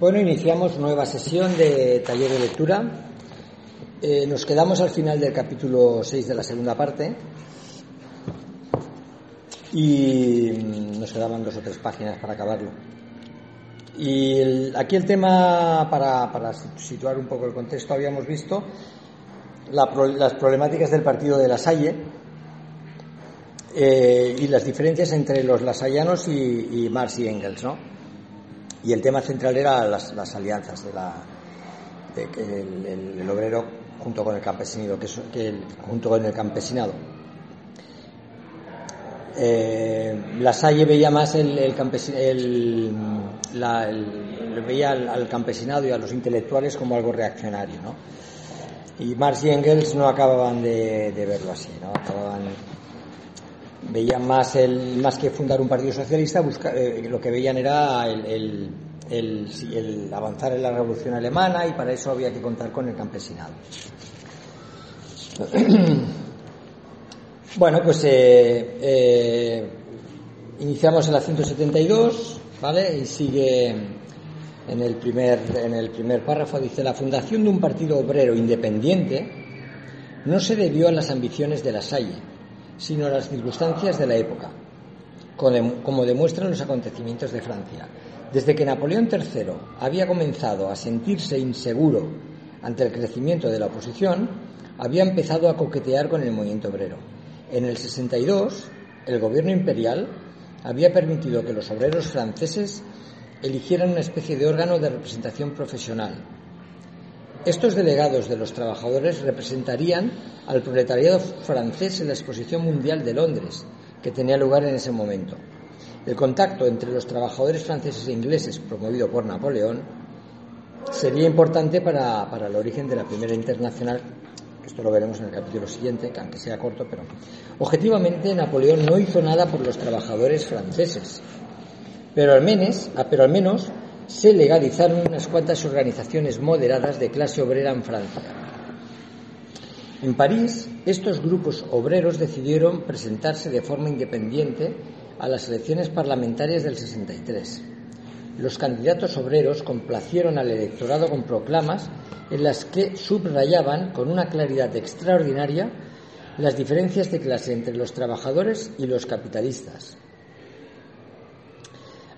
Bueno, iniciamos nueva sesión de taller de lectura. Eh, nos quedamos al final del capítulo 6 de la segunda parte y nos quedaban dos o tres páginas para acabarlo. Y aquí el tema, para, situar un poco el contexto, habíamos visto las problemáticas del partido de la Salle eh, y las diferencias entre los lasallanos y, y Marx y Engels, ¿no? Y el tema central era las, alianzas de la el, obrero junto con el campesinado que, junto con el campesinado eh, la Salle veía más el, el, veía al, campesinado y a los intelectuales como algo reaccionario ¿no? y Marx y Engels no acababan de, verlo así ¿no? Veían más el más que fundar un partido socialista eh, lo que veían era el, avanzar en la revolución alemana y para eso había que contar con el campesinado. Bueno pues eh, eh, iniciamos en la 172 vale y sigue en el primer en el primer párrafo. Dice la fundación de un partido obrero independiente no se debió a las ambiciones de la Salle sino a las circunstancias de la época, como demuestran los acontecimientos de Francia. Desde que Napoleón III había comenzado a sentirse inseguro ante el crecimiento de la oposición, había empezado a coquetear con el movimiento obrero. En el 62, el gobierno imperial había permitido que los obreros franceses eligieran una especie de órgano de representación profesional, estos delegados de los trabajadores representarían al proletariado francés en la Exposición Mundial de Londres, que tenía lugar en ese momento. El contacto entre los trabajadores franceses e ingleses, promovido por Napoleón, sería importante para, el origen de la primera internacional. Esto lo veremos en el capítulo siguiente, que aunque sea corto, pero objetivamente Napoleón no hizo nada por los trabajadores franceses. Pero al menos, pero al menos se legalizaron unas cuantas organizaciones moderadas de clase obrera en Francia. En París, estos grupos obreros decidieron presentarse de forma independiente a las elecciones parlamentarias del 63. Los candidatos obreros complacieron al electorado con proclamas en las que subrayaban con una claridad extraordinaria las diferencias de clase entre los trabajadores y los capitalistas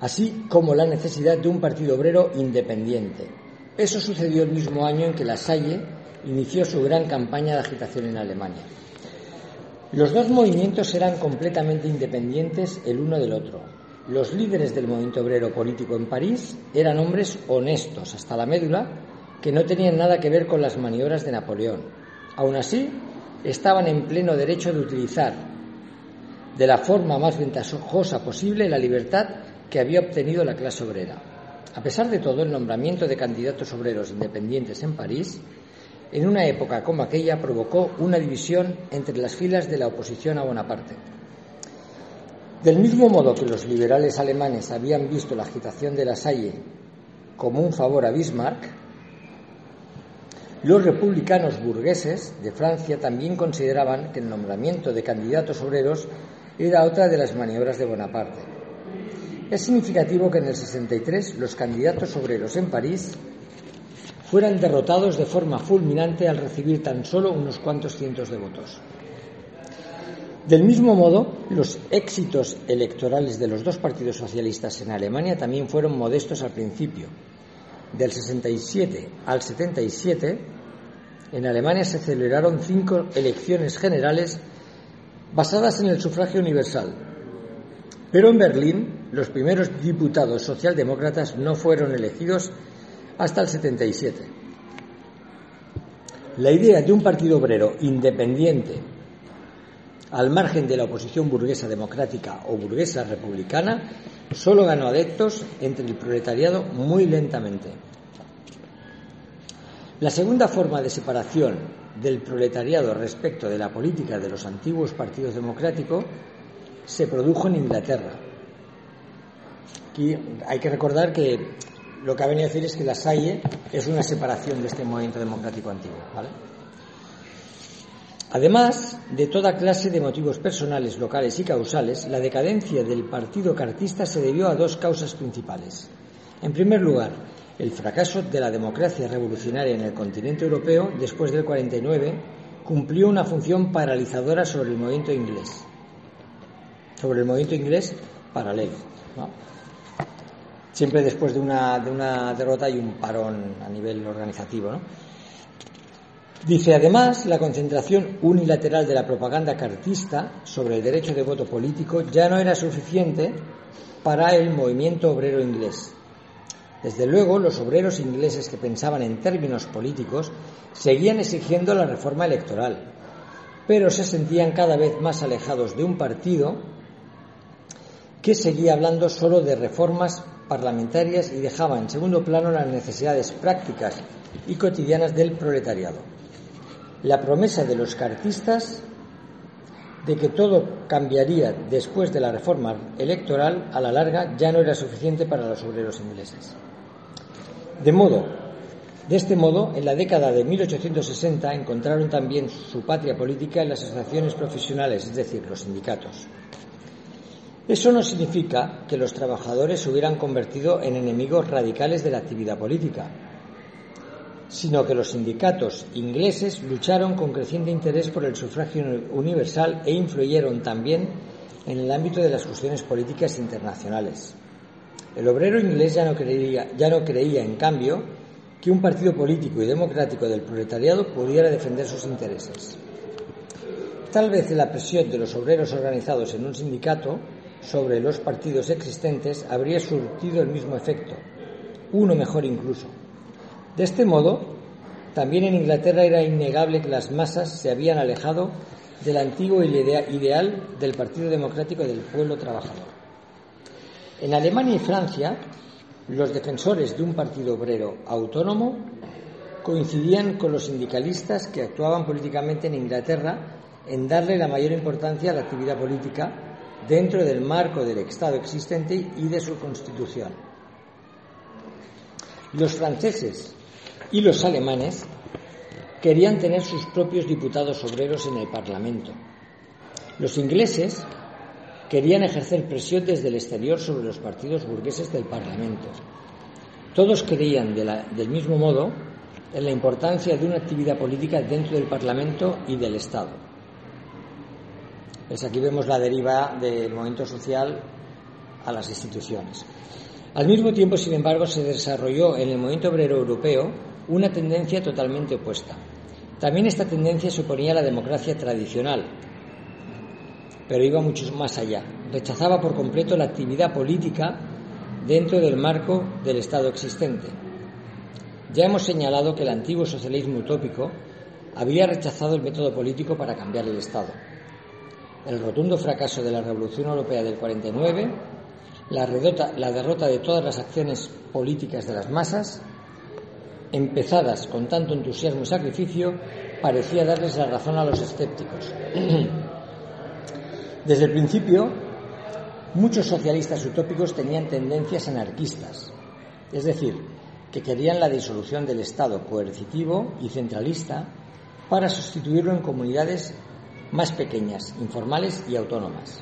así como la necesidad de un partido obrero independiente. Eso sucedió el mismo año en que La Salle inició su gran campaña de agitación en Alemania. Los dos movimientos eran completamente independientes el uno del otro. Los líderes del movimiento obrero político en París eran hombres honestos hasta la médula que no tenían nada que ver con las maniobras de Napoleón. Aún así, estaban en pleno derecho de utilizar de la forma más ventajosa posible la libertad que había obtenido la clase obrera. A pesar de todo, el nombramiento de candidatos obreros independientes en París, en una época como aquella, provocó una división entre las filas de la oposición a Bonaparte. Del mismo modo que los liberales alemanes habían visto la agitación de la Salle como un favor a Bismarck, los republicanos burgueses de Francia también consideraban que el nombramiento de candidatos obreros era otra de las maniobras de Bonaparte. Es significativo que en el 63 los candidatos obreros en París fueran derrotados de forma fulminante al recibir tan solo unos cuantos cientos de votos. Del mismo modo, los éxitos electorales de los dos partidos socialistas en Alemania también fueron modestos al principio. Del 67 al 77, en Alemania se celebraron cinco elecciones generales basadas en el sufragio universal, pero en Berlín los primeros diputados socialdemócratas no fueron elegidos hasta el 77. La idea de un partido obrero independiente al margen de la oposición burguesa democrática o burguesa republicana solo ganó adeptos entre el proletariado muy lentamente. La segunda forma de separación del proletariado respecto de la política de los antiguos partidos democráticos se produjo en Inglaterra. Aquí hay que recordar que lo que ha venido a decir es que la Salle es una separación de este movimiento democrático antiguo. Además de toda clase de motivos personales, locales y causales, la decadencia del partido cartista se debió a dos causas principales. En primer lugar, el fracaso de la democracia revolucionaria en el continente europeo después del 49 cumplió una función paralizadora sobre el movimiento inglés, sobre el movimiento inglés paralelo. Siempre después de una, de una derrota hay un parón a nivel organizativo. ¿no? Dice, además, la concentración unilateral de la propaganda cartista sobre el derecho de voto político ya no era suficiente para el movimiento obrero inglés. Desde luego, los obreros ingleses que pensaban en términos políticos seguían exigiendo la reforma electoral, pero se sentían cada vez más alejados de un partido que seguía hablando solo de reformas parlamentarias y dejaba en segundo plano las necesidades prácticas y cotidianas del proletariado la promesa de los cartistas de que todo cambiaría después de la reforma electoral a la larga ya no era suficiente para los obreros ingleses. De modo, de este modo, en la década de 1860 encontraron también su patria política en las asociaciones profesionales, es decir, los sindicatos. Eso no significa que los trabajadores se hubieran convertido en enemigos radicales de la actividad política, sino que los sindicatos ingleses lucharon con creciente interés por el sufragio universal e influyeron también en el ámbito de las cuestiones políticas internacionales. El obrero inglés ya no creía, ya no creía en cambio, que un partido político y democrático del proletariado pudiera defender sus intereses. Tal vez la presión de los obreros organizados en un sindicato sobre los partidos existentes habría surtido el mismo efecto, uno mejor incluso. De este modo, también en Inglaterra era innegable que las masas se habían alejado del antiguo ideal del Partido Democrático del Pueblo Trabajador. En Alemania y Francia, los defensores de un partido obrero autónomo coincidían con los sindicalistas que actuaban políticamente en Inglaterra en darle la mayor importancia a la actividad política dentro del marco del Estado existente y de su constitución. Los franceses y los alemanes querían tener sus propios diputados obreros en el Parlamento. Los ingleses querían ejercer presión desde el exterior sobre los partidos burgueses del Parlamento. Todos creían del mismo modo en la importancia de una actividad política dentro del Parlamento y del Estado. Pues aquí vemos la deriva del movimiento social a las instituciones. Al mismo tiempo, sin embargo, se desarrolló en el movimiento obrero europeo una tendencia totalmente opuesta. También esta tendencia suponía la democracia tradicional, pero iba mucho más allá. Rechazaba por completo la actividad política dentro del marco del Estado existente. Ya hemos señalado que el antiguo socialismo utópico había rechazado el método político para cambiar el Estado. El rotundo fracaso de la Revolución Europea del 49, la, la derrota de todas las acciones políticas de las masas empezadas con tanto entusiasmo y sacrificio, parecía darles la razón a los escépticos. Desde el principio, muchos socialistas utópicos tenían tendencias anarquistas, es decir, que querían la disolución del Estado coercitivo y centralista para sustituirlo en comunidades más pequeñas, informales y autónomas.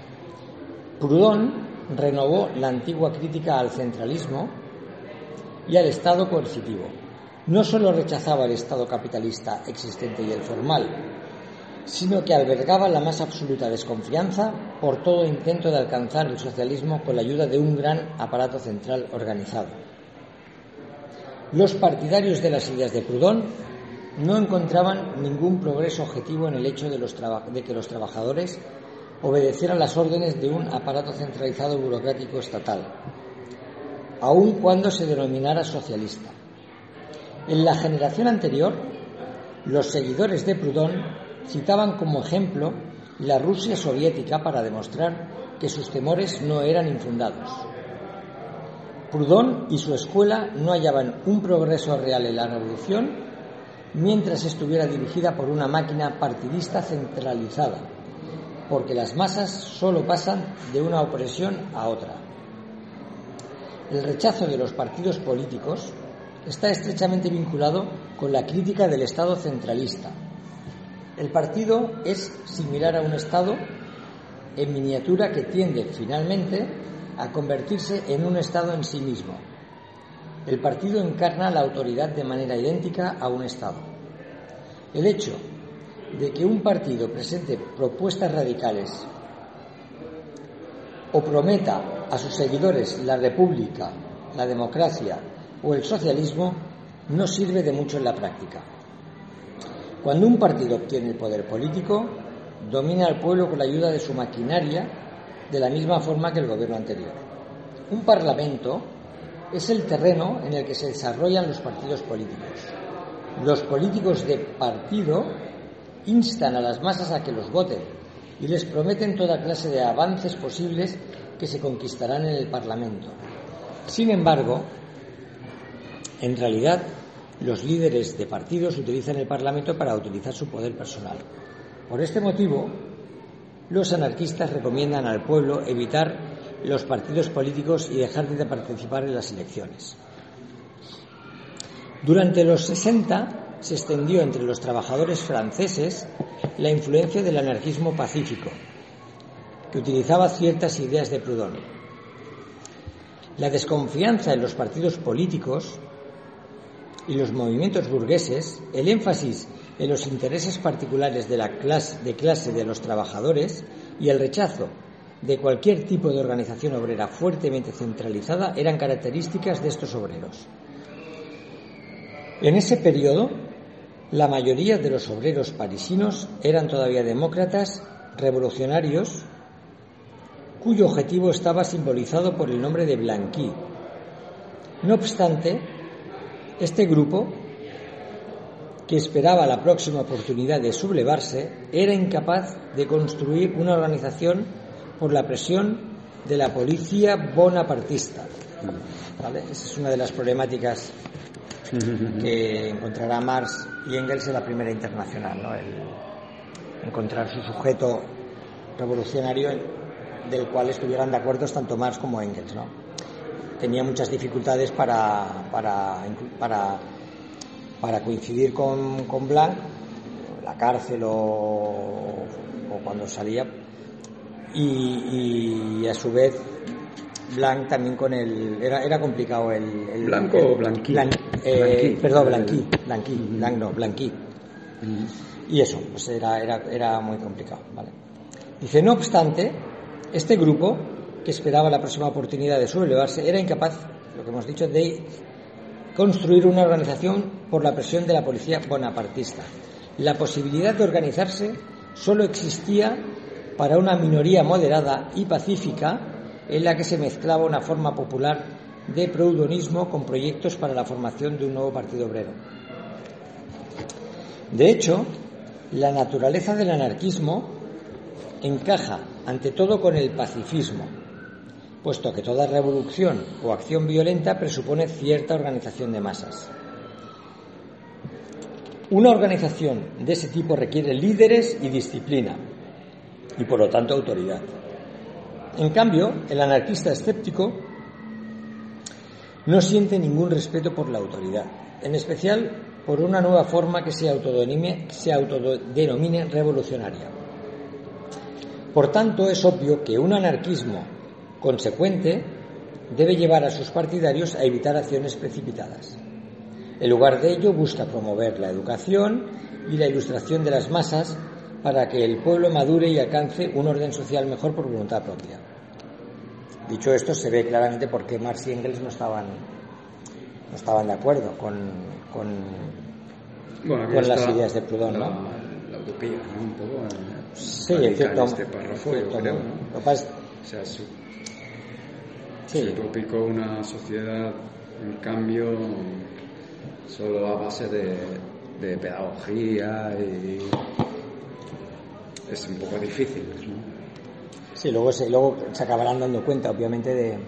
Proudhon renovó la antigua crítica al centralismo y al Estado coercitivo, no solo rechazaba el Estado capitalista existente y el formal, sino que albergaba la más absoluta desconfianza por todo intento de alcanzar el socialismo con la ayuda de un gran aparato central organizado. Los partidarios de las ideas de Proudhon no encontraban ningún progreso objetivo en el hecho de, que los trabajadores obedecieran las órdenes de un aparato centralizado burocrático estatal, aun cuando se denominara socialista. En la generación anterior, los seguidores de Proudhon citaban como ejemplo la Rusia soviética para demostrar que sus temores no eran infundados. Proudhon y su escuela no hallaban un progreso real en la revolución mientras estuviera dirigida por una máquina partidista centralizada, porque las masas solo pasan de una opresión a otra. El rechazo de los partidos políticos está estrechamente vinculado con la crítica del Estado centralista. El partido es similar a un Estado en miniatura que tiende finalmente a convertirse en un Estado en sí mismo. El partido encarna la autoridad de manera idéntica a un Estado. El hecho de que un partido presente propuestas radicales o prometa a sus seguidores la república, la democracia o el socialismo no sirve de mucho en la práctica. Cuando un partido obtiene el poder político, domina al pueblo con la ayuda de su maquinaria de la misma forma que el gobierno anterior. Un parlamento es el terreno en el que se desarrollan los partidos políticos. Los políticos de partido instan a las masas a que los voten y les prometen toda clase de avances posibles que se conquistarán en el Parlamento. Sin embargo, en realidad, los líderes de partidos utilizan el Parlamento para utilizar su poder personal. Por este motivo, los anarquistas recomiendan al pueblo evitar los partidos políticos y dejar de participar en las elecciones. Durante los 60 se extendió entre los trabajadores franceses la influencia del anarquismo pacífico, que utilizaba ciertas ideas de Proudhon. La desconfianza en los partidos políticos y los movimientos burgueses, el énfasis en los intereses particulares de la clase de, clase de los trabajadores y el rechazo de cualquier tipo de organización obrera fuertemente centralizada eran características de estos obreros. En ese periodo, la mayoría de los obreros parisinos eran todavía demócratas, revolucionarios, cuyo objetivo estaba simbolizado por el nombre de Blanqui. No obstante, este grupo, que esperaba la próxima oportunidad de sublevarse, era incapaz de construir una organización por la presión de la policía bonapartista. Esa es una de las problemáticas que encontrará Marx y Engels en la primera internacional, ¿no? El encontrar su sujeto revolucionario del cual estuvieran de acuerdo tanto Marx como Engels. ¿no? Tenía muchas dificultades para, para, para, para coincidir con, con Blanc, la cárcel o, o cuando salía, y, y, a su vez Blanc también con el era, era complicado el, el blanco o blanqui, eh, perdón blanqui blanqui blanc no blanqui. Y eso pues era, era, era muy complicado ¿vale? dice no obstante este grupo que esperaba la próxima oportunidad de sublevarse era incapaz lo que hemos dicho de construir una organización por la presión de la policía bonapartista. La posibilidad de organizarse solo existía para una minoría moderada y pacífica en la que se mezclaba una forma popular de proudonismo con proyectos para la formación de un nuevo partido obrero. De hecho, la naturaleza del anarquismo encaja ante todo con el pacifismo, puesto que toda revolución o acción violenta presupone cierta organización de masas. Una organización de ese tipo requiere líderes y disciplina, y por lo tanto autoridad. En cambio, el anarquista escéptico no siente ningún respeto por la autoridad, en especial por una nueva forma que se se autodenomine revolucionaria. Por tanto, es obvio que un anarquismo consecuente debe llevar a sus partidarios a evitar acciones precipitadas. En lugar de ello, busca promover la educación y la ilustración de las masas para que el pueblo madure y alcance un orden social mejor por voluntad propia. Dicho esto, se ve claramente por qué Marx y Engels no estaban, no estaban de acuerdo con, con, bueno, con las ideas de Proudhon. La, ¿no? la utopía, ¿no? Un poco. Sí, en cierto, este párrafo, cierto yo creo, modo. ¿no? Lo que pasa es- O sea, su, sí, es utópico una sociedad, en cambio, solo a base de, de pedagogía y. Es un poco difícil, ¿no? sí, luego se, luego se acabarán dando cuenta, obviamente, de, de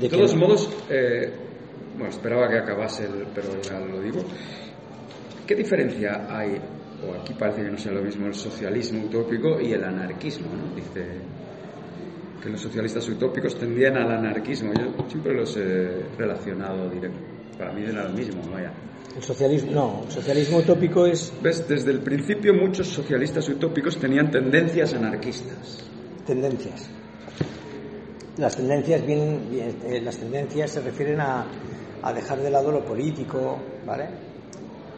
De que todos modos, eh, bueno, esperaba que acabase, el- pero ya lo digo. ¿Qué diferencia hay, o aquí parece que no sea lo mismo, el socialismo utópico y el anarquismo? ¿no? Dice que los socialistas utópicos tendían al anarquismo. Yo siempre los he relacionado directo. Para mí era lo mismo, vaya. El socialismo, no, el socialismo utópico es ¿Ves? Desde el principio muchos socialistas utópicos tenían tendencias anarquistas. tendencias. Las tendencias, vienen, eh, las tendencias se refieren a, a, dejar de lado lo político, ¿vale?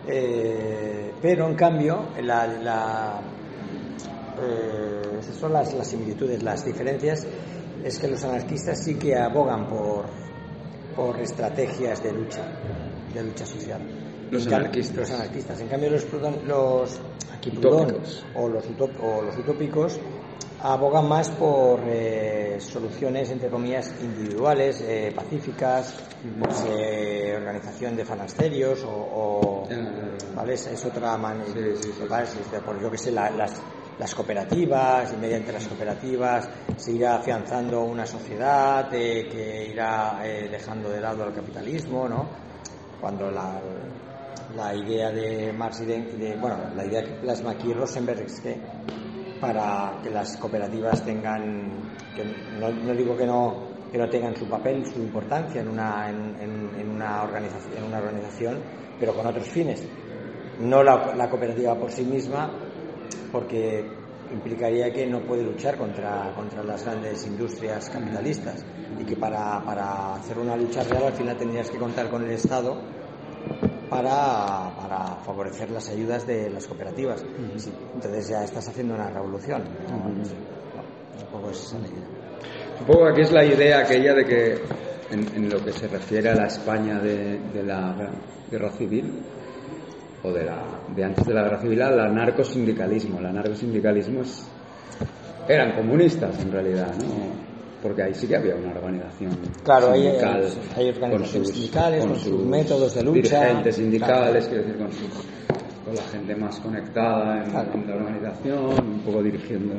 Eh, pero en cambio, la, la eh, esas son las, las similitudes, las diferencias es que los anarquistas sí que abogan por, por estrategias de lucha, de lucha social. Los anarquistas. Los anarquistas. En cambio, los, los aquí Utópicos. o los, utop- o los utópicos abogan más por eh, soluciones, entre comillas, individuales, eh, pacíficas, eh, organización de fanasterios o... o-. ¿vale? Es, es otra manera, Sí, sí, sí. ¿vale? Si es por yo que sé, la- las, las cooperativas, y mediante las cooperativas se irá afianzando una sociedad eh, que irá eh, dejando de lado el capitalismo, ¿no? Cuando la, la idea de Marx y de, bueno, la idea que plasma aquí Rosenberg es que para que las cooperativas tengan, que no, no digo que no, que no tengan su papel, su importancia en una, en una, organización, en una organización, pero con otros fines. No la, la cooperativa por sí misma, porque implicaría que no puede luchar contra, contra las grandes industrias capitalistas y que para, para hacer una lucha real al final tendrías que contar con el Estado para, para favorecer las ayudas de las cooperativas. Sí, entonces ya estás haciendo una revolución. ¿no? No sé, no, un poco es esa la idea. Un poco aquí es la idea aquella de que en, en lo que se refiere a la España de, de la guerra civil o de, la, de antes de la guerra civil, al anarcosindicalismo. El anarcosindicalismo es, eran comunistas en realidad, ¿no? Porque ahí sí que había una organización Claro, sindical hay- hay organizaciones sindicales con sus métodos de lucha. dirigentes sindicales, Claro. quiero decir, con, sus- con la gente más conectada en, Claro. en la organización, un poco dirigiendo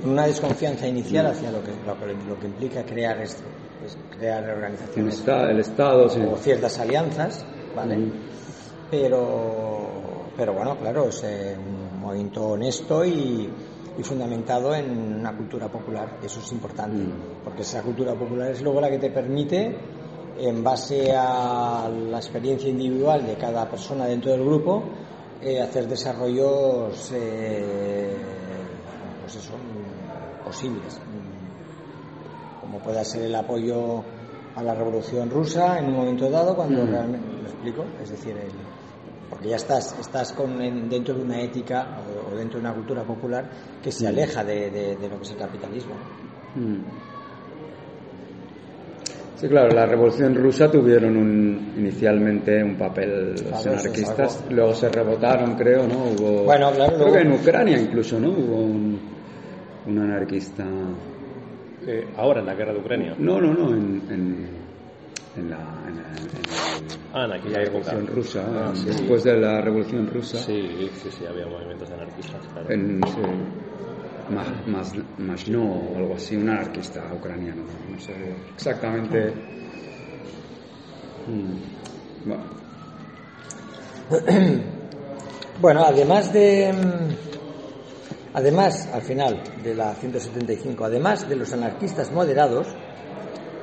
Con una desconfianza inicial hacia lo que, lo que, lo que implica crear esto, es crear organizaciones esta- el Estado. sí. o ciertas alianzas, ¿vale? Mm. Pero, pero bueno, claro, es eh, un movimiento honesto y, y fundamentado en una cultura popular, eso es importante, Mm. porque esa cultura popular es luego la que te permite, en base a la experiencia individual de cada persona dentro del grupo, eh, hacer desarrollos, eh, pues eso, mm, posibles. Mm, Como pueda ser el apoyo a la revolución rusa en un momento dado, cuando Mm. realmente, ¿lo explico? Es decir, el- porque ya estás, estás con, en- dentro de una ética o, o dentro de una cultura popular que se Mm. aleja de, de- de lo que es el capitalismo. Mm. Sí, claro, la revolución rusa tuvieron un, inicialmente un papel los Claro, eso es anarquistas, luego se rebotaron, creo, ¿no? Hubo, Bueno, claro, creo luego- que en Ucrania incluso, ¿no? Hubo un, un anarquista. Eh, ahora en la guerra de Ucrania. No, no, no, en, en, en la, en la- en el- Ah, en aquella la época. revolución rusa, Ah, en- sí. después de la revolución rusa. Sí, sí, sí, había movimientos anarquistas, claro. En, sí, Mas- Masno o algo así, un anarquista ucraniano, no sé exactamente. Mm. Bueno, Bueno, además de. mm, Además, al final de la 175, además de los anarquistas moderados,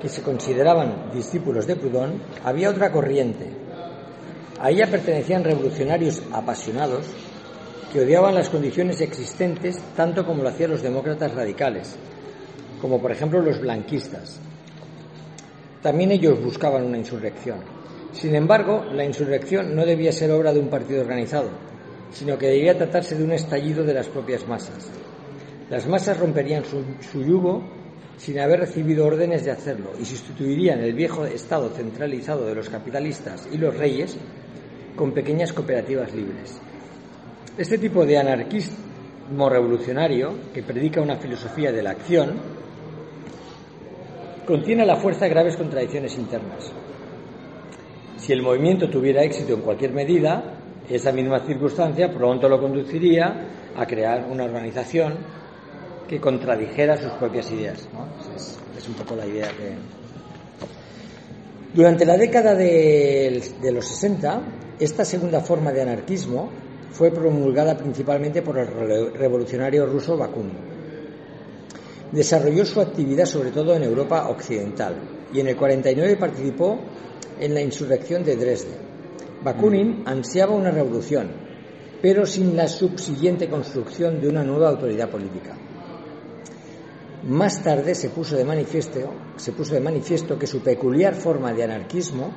que se consideraban discípulos de Proudhon, había otra corriente. A ella pertenecían revolucionarios apasionados que odiaban las condiciones existentes tanto como lo hacían los demócratas radicales, como por ejemplo los blanquistas. También ellos buscaban una insurrección. Sin embargo, la insurrección no debía ser obra de un partido organizado, sino que debía tratarse de un estallido de las propias masas. Las masas romperían su, su yugo sin haber recibido órdenes de hacerlo y sustituirían el viejo estado centralizado de los capitalistas y los reyes con pequeñas cooperativas libres. Este tipo de anarquismo revolucionario, que predica una filosofía de la acción, contiene a la fuerza graves contradicciones internas. Si el movimiento tuviera éxito en cualquier medida, esa misma circunstancia pronto lo conduciría a crear una organización que contradijera sus propias ideas. ¿no? Es, es un poco la idea que. Durante la década de, de los 60, esta segunda forma de anarquismo fue promulgada principalmente por el re- revolucionario ruso Bakunin. Desarrolló su actividad sobre todo en Europa occidental y en el 49 participó en la insurrección de Dresde. Bakunin ansiaba una revolución, pero sin la subsiguiente construcción de una nueva autoridad política. Más tarde se puso, de manifiesto, se puso de manifiesto que su peculiar forma de anarquismo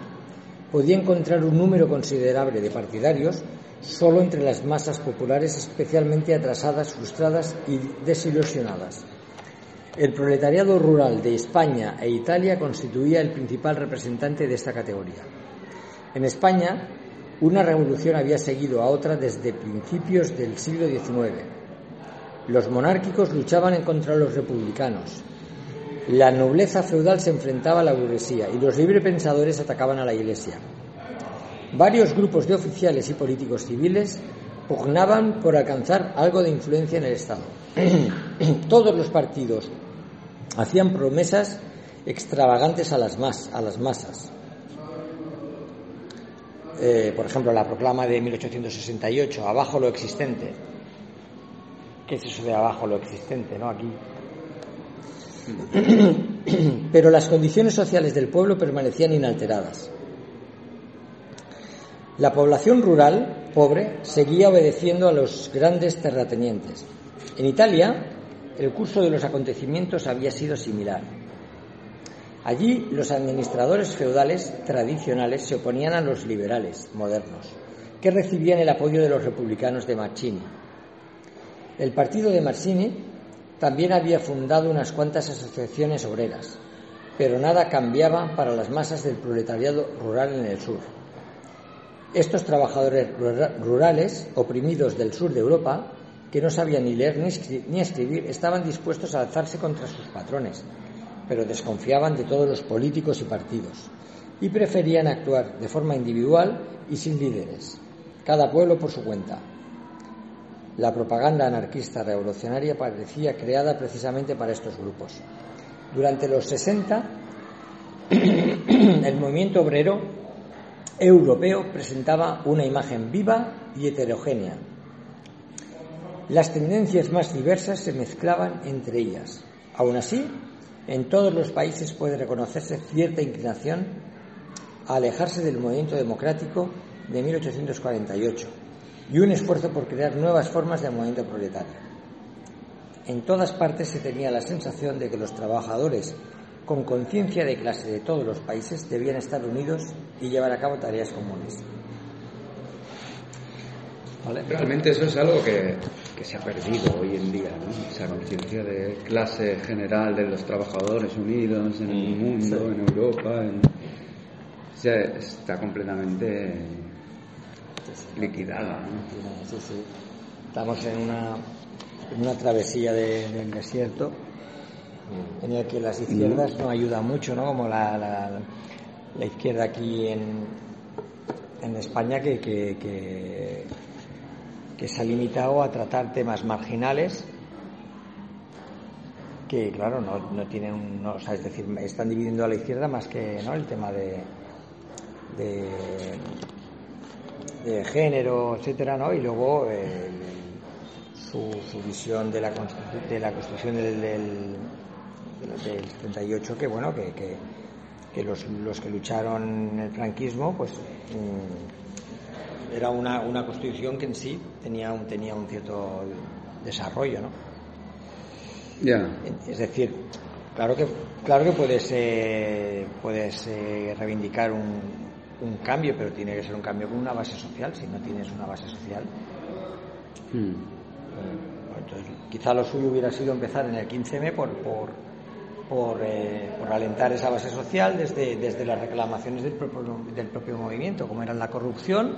podía encontrar un número considerable de partidarios solo entre las masas populares especialmente atrasadas, frustradas y desilusionadas. El proletariado rural de España e Italia constituía el principal representante de esta categoría. En España, una revolución había seguido a otra desde principios del siglo XIX. Los monárquicos luchaban en contra de los republicanos. La nobleza feudal se enfrentaba a la burguesía y los librepensadores atacaban a la Iglesia. Varios grupos de oficiales y políticos civiles pugnaban por alcanzar algo de influencia en el Estado. Todos los partidos hacían promesas extravagantes a las, a las masas. Eh, por ejemplo, la proclama de 1868, abajo lo existente. ¿Qué es eso de abajo lo existente, no? Aquí. Pero las condiciones sociales del pueblo permanecían inalteradas. La población rural, pobre, seguía obedeciendo a los grandes terratenientes. En Italia, el curso de los acontecimientos había sido similar. Allí los administradores feudales tradicionales se oponían a los liberales modernos, que recibían el apoyo de los republicanos de Mazzini. El partido de Mazzini también había fundado unas cuantas asociaciones obreras, pero nada cambiaba para las masas del proletariado rural en el sur. Estos trabajadores rurales, oprimidos del sur de Europa, que no sabían ni leer ni escribir, estaban dispuestos a alzarse contra sus patrones, pero desconfiaban de todos los políticos y partidos y preferían actuar de forma individual y sin líderes, cada pueblo por su cuenta. La propaganda anarquista revolucionaria parecía creada precisamente para estos grupos. Durante los 60, el movimiento obrero europeo presentaba una imagen viva y heterogénea, las tendencias más diversas se mezclaban entre ellas. Aún así, en todos los países puede reconocerse cierta inclinación a alejarse del movimiento democrático de 1848 y un esfuerzo por crear nuevas formas de movimiento proletario. En todas partes se tenía la sensación de que los trabajadores con conciencia de clase de todos los países debían estar unidos y llevar a cabo tareas comunes. Realmente eso es algo que, se ha perdido hoy en día, ¿no? esa conciencia de clase general de los trabajadores unidos en el mm, mundo, en Europa, está completamente liquidada. Estamos en una, en una travesía del desierto en el que las izquierdas no ayudan mucho, ¿no? como la, la, izquierda aquí en, en España que, que que se ha limitado a tratar temas marginales que, claro, no, tienen, no, es decir, están dividiendo a la izquierda más que ¿no? el tema de, de, género, etcétera, ¿no? Y luego su, visión de la, de la construcción del, del, 78, que bueno, que, que, los, los, que lucharon en el franquismo, pues mm, era una, una constitución que en sí tenía un, tenía un cierto desarrollo, ¿no? Ya. Es decir, claro que, claro que puedes, eh, puedes eh, reivindicar un, un, cambio, pero tiene que ser un cambio con una base social. Si no tienes una base social, hmm. eh, entonces, quizá lo suyo hubiera sido empezar en el 15M por, por, por, por alentar esa base social desde, desde las reclamaciones del propio, del propio movimiento, como eran la corrupción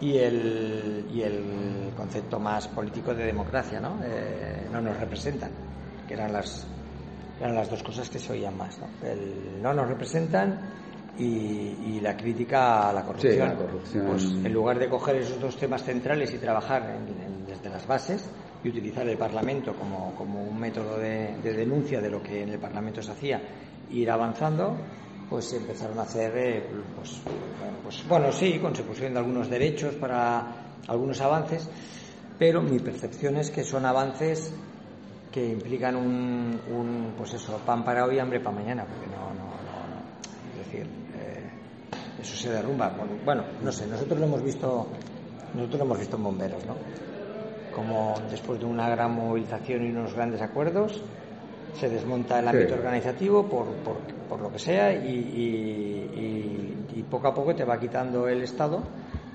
y el, y el concepto más político de democracia, ¿no? Eh, no nos representan, que eran las, eran las dos cosas que se oían más, ¿no? El no nos representan y, la crítica a la corrupción. Pues en lugar de coger esos dos temas centrales y trabajar desde las bases y utilizar el Parlamento como, como un método de, de denuncia de lo que en el Parlamento se hacía, ir avanzando, pues empezaron a hacer, eh, pues, pues, bueno, sí, consecución de algunos derechos para algunos avances, pero mi percepción es que son avances que implican un, un pues eso, pan para hoy, hambre para mañana, porque no, no, no, es decir, eso se derrumba. Bueno, no sé, nosotros lo hemos visto, nosotros lo hemos visto en bomberos, ¿no? Como después de una gran movilización y unos grandes acuerdos, se desmonta el ámbito organizativo por, por, por, lo que sea y, y, y, poco a poco te va quitando el Estado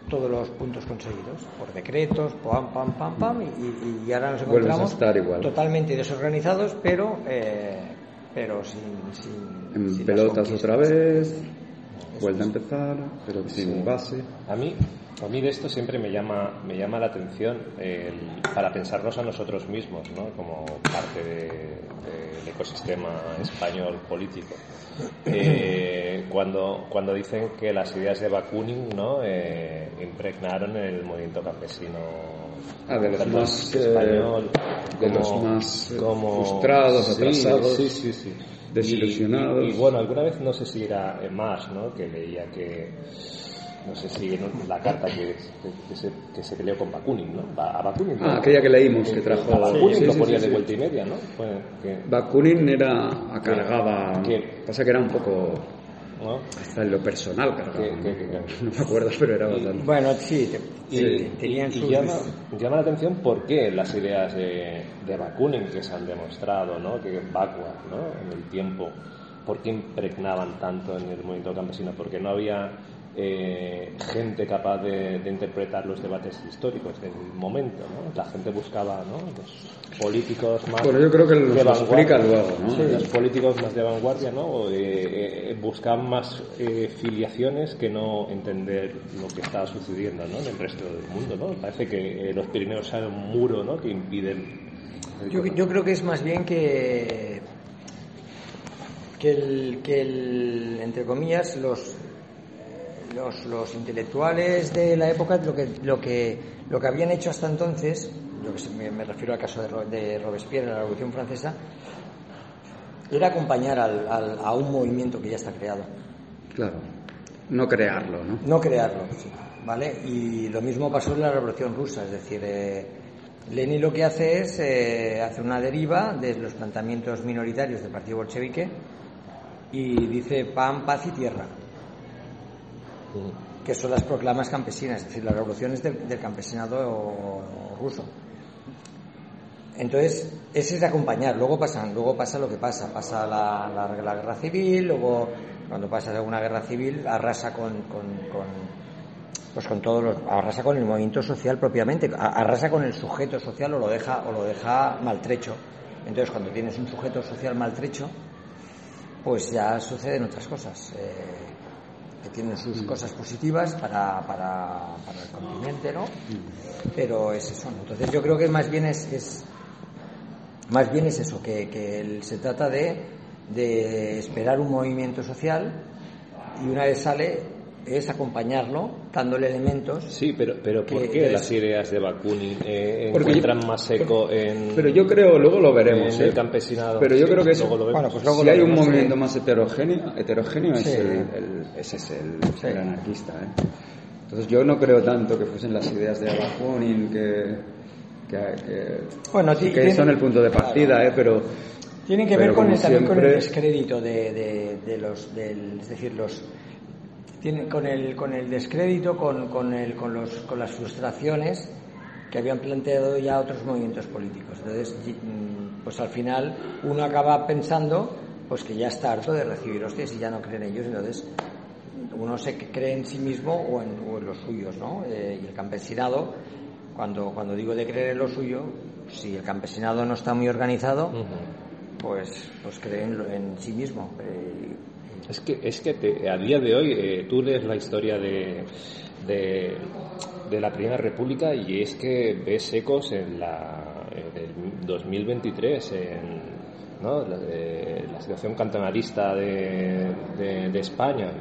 todos los puntos conseguidos por decretos, pam, pam, pam, pam, y, ahora nos encontramos totalmente desorganizados, pero eh, pero sin, en pelotas otra vez, vuelta a empezar, pero sin base. A mí a mí de esto siempre me llama, me llama la atención para pensarnos a nosotros mismos, ¿no? como parte del ecosistema español político. Eh, cuando, cuando dicen que las ideas de Bakunin ¿no? Eh, impregnaron el movimiento campesino ah, de los más, eh, español, de los más frustrados, atrasados, desilusionados. Y, y, bueno, alguna vez no sé si era más, ¿no? que leía que no sé si la carta que, que, se, que se peleó con Bakunin, ¿no? A Bakunin, ah, aquella que leímos, que trajo... A Bakunin lo ponía de vuelta y media, ¿no? Bakunin era, acargaba, pasa que era un poco... Hasta en lo personal cargaba, ¿no? me acuerdo, pero era bastante... Bueno, sí, tenían y, llama, llama, la atención por qué las ideas de, de Bakunin que se han demostrado, ¿no? Que vacua, ¿no? En el tiempo, por qué impregnaban tanto en el movimiento campesino, porque no había eh, gente capaz de, interpretar los debates históricos del momento. ¿no? La gente buscaba ¿no? los políticos más bueno, yo creo que de vanguardia. Luego, ¿no? los políticos más de vanguardia ¿no? Eh, eh, buscaban más filiaciones que no entender lo que estaba sucediendo ¿no? en el resto del mundo. ¿no? Parece que los Pirineos son un muro ¿no? que impiden. Yo, yo creo que es más bien que que el, que el, entre comillas, los, los, los, intelectuales de la época lo que, lo, que, lo que habían hecho hasta entonces, me, me, refiero al caso de, de, Robespierre en la Revolución Francesa, era acompañar al, al, a un movimiento que ya está creado. Claro, no crearlo, ¿no? No crearlo, sí, ¿vale? Y lo mismo pasó en la Revolución Rusa, es decir, eh, Lenin lo que hace es eh, hacer una deriva de los planteamientos minoritarios del Partido Bolchevique y dice pan, paz y tierra que son las proclamas campesinas, es decir, las revoluciones del, campesinado ruso. Entonces, ese es de acompañar, luego pasan, luego pasa lo que pasa, pasa la, guerra civil, luego cuando pasa una guerra civil arrasa con, con, pues con todos los, arrasa con el movimiento social propiamente, arrasa con el sujeto social o lo deja, o lo deja maltrecho. Entonces cuando tienes un sujeto social maltrecho, pues ya suceden otras cosas. Eh, que tienen sus cosas positivas para, para, para, el continente, ¿no? Pero es eso. Entonces yo creo que más bien es, es más bien es eso, que, que se trata de, de esperar un movimiento social y una vez sale es acompañarlo dándole elementos. Sí, pero, pero ¿por qué las ideas de Bakunin eh, encuentran más eco en. Pero yo creo, luego lo veremos. En el ¿eh? campesinado. Pero yo creo que bueno, pues si hay un movimiento más heterogéneo, heterogéneo es el, ese es el, anarquista. ¿eh? Entonces yo no creo tanto que fuesen las ideas de Bakunin que, que, bueno, que son el punto de partida, ¿eh? pero. Tienen que ver con el, también con el descrédito de, de, de los, del, es decir, los, con el, con el descrédito, con, con, el, con, los, con las frustraciones que habían planteado ya otros movimientos políticos. Entonces, mm, pues al final uno acaba pensando pues que ya está harto de recibir hostias y ya no cree en ellos. Entonces, uno se cree en sí mismo o en, los suyos, ¿no? Eh, y el campesinado, cuando, cuando digo de creer en lo suyo, si el campesinado no está muy organizado, pues, pues cree en, sí mismo. Eh, es que, es que a día de hoy eh, tú lees la historia de, de, la Primera República y es que ves ecos en, la, el 2023, en ¿no? la, situación cantonalista de, de, España.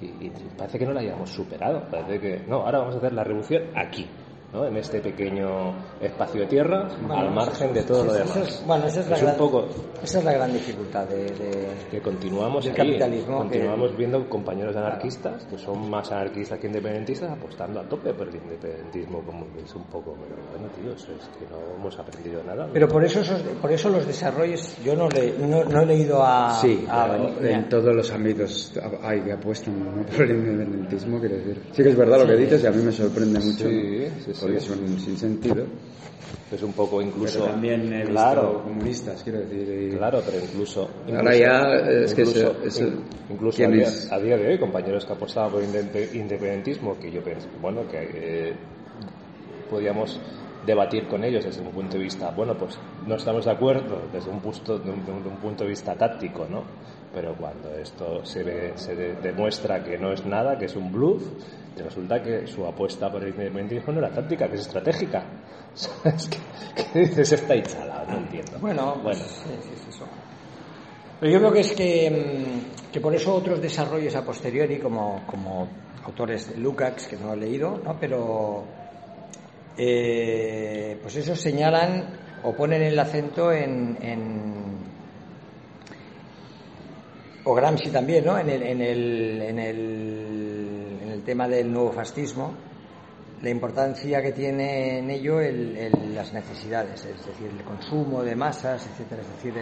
Y, y, parece que no la hayamos superado. Parece que, no, ahora vamos a hacer la revolución aquí en este pequeño espacio de tierra al margen de todo lo demás. bueno, esa es, la gran, poco, esa es la gran dificultad de, que continuamos del capitalismo. Continuamos viendo compañeros anarquistas que son más anarquistas que independentistas apostando a tope por el independentismo como es un poco, pero bueno, tío, eso es que no hemos aprendido nada. Pero por eso, por eso los desarrollos, yo no, le, no, he leído a... Sí, en todos los ámbitos hay que apuestan por el independentismo, quiero decir. Sí que es verdad lo que dices y a mí me sorprende mucho. Sí, sí, porque son sin sentido. Es un poco incluso. Pero también he claro, comunistas, quiero decir. Claro, pero incluso. Ahora ya es que incluso, eso, incluso a día, a día, de hoy, compañeros que apostaban por independentismo, que yo pienso, bueno, que eh, podíamos debatir con ellos desde un punto de vista, bueno, pues no estamos de acuerdo desde un punto, de un, de un punto de vista táctico, ¿no? Pero cuando esto se, ve, se de, demuestra que no es nada, que es un bluff, y resulta que su apuesta por el independentismo no era táctica, que es estratégica. ¿Sabes qué, qué dices? Está instalado, no entiendo. Bueno, bueno. Sí, sí, es eso. Pero yo creo que es que, que por eso otros desarrollos a posteriori, como, como autores de Lukács, que no he leído, ¿no? pero eh, pues eso señalan o ponen el acento en, en o Gramsci también, ¿no? En el, en el, en el, el tema del nuevo fascismo, la importancia que tiene en ello el, el, las necesidades, es decir, el consumo de masas, etcétera, es decir,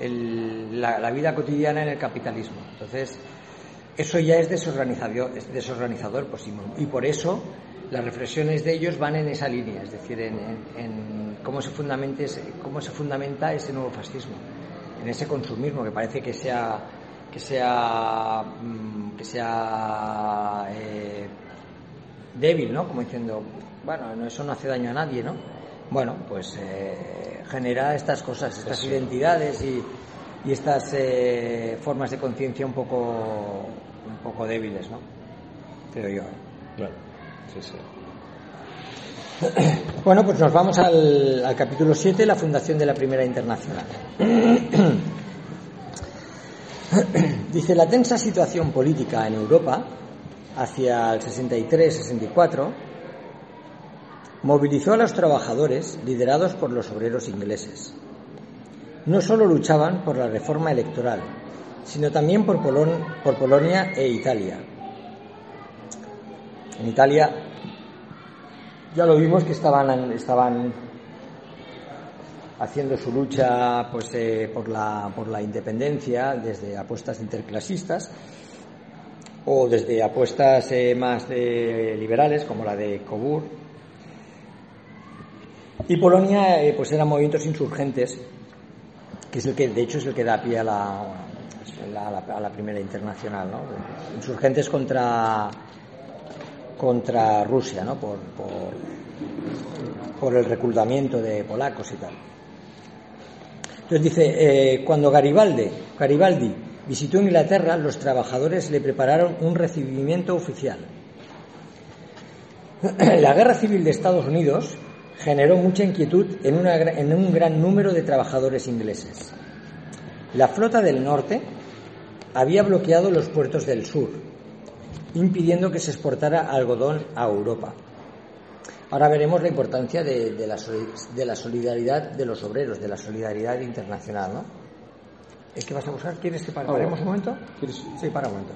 el, la, la, vida cotidiana en el capitalismo. Entonces, eso ya es desorganizador, es desorganizador pues, y por eso las reflexiones de ellos van en esa línea, es decir, en, en, en cómo, se fundamenta, cómo se fundamenta ese nuevo fascismo, en ese consumismo que parece que sea que sea que sea eh, débil, ¿no? Como diciendo, bueno, eso no hace daño a nadie, ¿no? Bueno, pues eh, genera estas cosas, estas sí. identidades y, y estas eh, formas de conciencia un poco un poco débiles, ¿no? Creo yo. Claro. Sí, sí. Bueno, pues nos vamos al, al, capítulo 7, la fundación de la Primera Internacional. Dice, la tensa situación política en Europa hacia el 63-64 movilizó a los trabajadores liderados por los obreros ingleses. No solo luchaban por la reforma electoral, sino también por, por Polonia e Italia, en Italia ya lo vimos que estaban, estaban haciendo su lucha pues, eh, por, la, por la independencia desde apuestas interclasistas o desde apuestas eh, más liberales como la de Cobur. Y Polonia eh, pues eran movimientos insurgentes, que es el que de hecho es el que da pie a la, a la, a la primera internacional, ¿no? Insurgentes contra contra Rusia, ¿no? Por, por, por, el reclutamiento de polacos y tal. Entonces dice, eh, cuando Garibaldi, visitó Inglaterra, los trabajadores le prepararon un recibimiento oficial. La guerra civil de Estados Unidos generó mucha inquietud en un gran número de trabajadores ingleses. La flota del norte había bloqueado los puertos del sur, impidiendo que se exportara algodón a Europa. Ahora veremos la importancia de, de, la, de, la, solidaridad de los obreros, de la solidaridad internacional, ¿no? ¿Es que vas a buscar? ¿Quieres que paremos un momento? ¿Quieres? Sí, para un momento.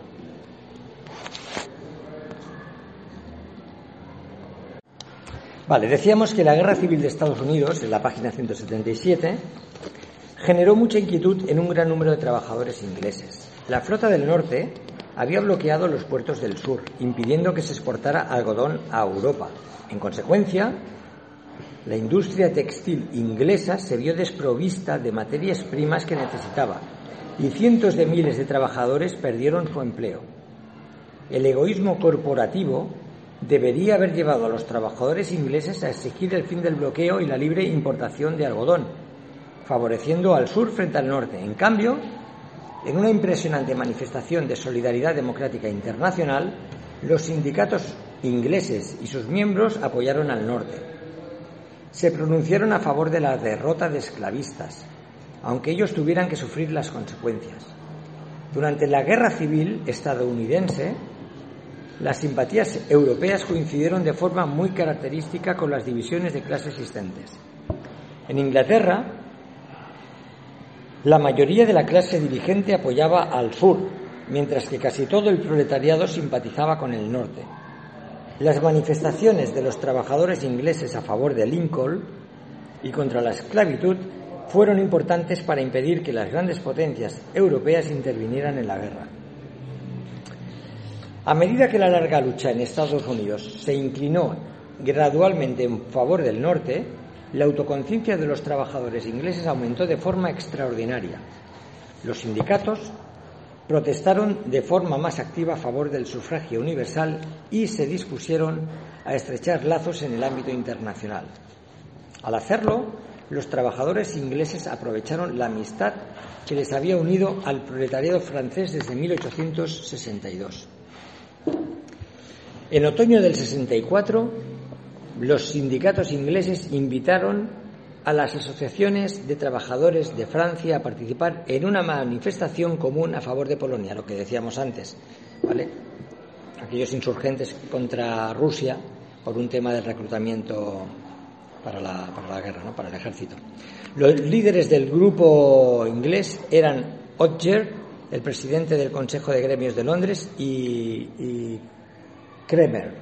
Vale, decíamos que la Guerra Civil de Estados Unidos, en la página 177, generó mucha inquietud en un gran número de trabajadores ingleses. La flota del norte había bloqueado los puertos del sur, impidiendo que se exportara algodón a Europa. En consecuencia, la industria textil inglesa se vio desprovista de materias primas que necesitaba y cientos de miles de trabajadores perdieron su empleo. El egoísmo corporativo debería haber llevado a los trabajadores ingleses a exigir el fin del bloqueo y la libre importación de algodón, favoreciendo al sur frente al norte. En cambio, en una impresionante manifestación de solidaridad democrática internacional, los sindicatos ingleses y sus miembros apoyaron al norte. Se pronunciaron a favor de la derrota de esclavistas, aunque ellos tuvieran que sufrir las consecuencias. Durante la guerra civil estadounidense, las simpatías europeas coincidieron de forma muy característica con las divisiones de clase existentes. En Inglaterra, la mayoría de la clase dirigente apoyaba al sur, mientras que casi todo el proletariado simpatizaba con el norte. Las manifestaciones de los trabajadores ingleses a favor de Lincoln y contra la esclavitud fueron importantes para impedir que las grandes potencias europeas intervinieran en la guerra. A medida que la larga lucha en Estados Unidos se inclinó gradualmente en favor del norte, la autoconciencia de los trabajadores ingleses aumentó de forma extraordinaria. Los sindicatos protestaron de forma más activa a favor del sufragio universal y se dispusieron a estrechar lazos en el ámbito internacional. Al hacerlo, los trabajadores ingleses aprovecharon la amistad que les había unido al proletariado francés desde 1862. En otoño del 64, los sindicatos ingleses invitaron a las asociaciones de trabajadores de Francia a participar en una manifestación común a favor de Polonia, lo que decíamos antes, ¿vale? Aquellos insurgentes contra Rusia por un tema de reclutamiento para la, para la guerra, ¿no? para el ejército. Los líderes del grupo inglés eran Otger, el presidente del Consejo de Gremios de Londres, y, Kremer.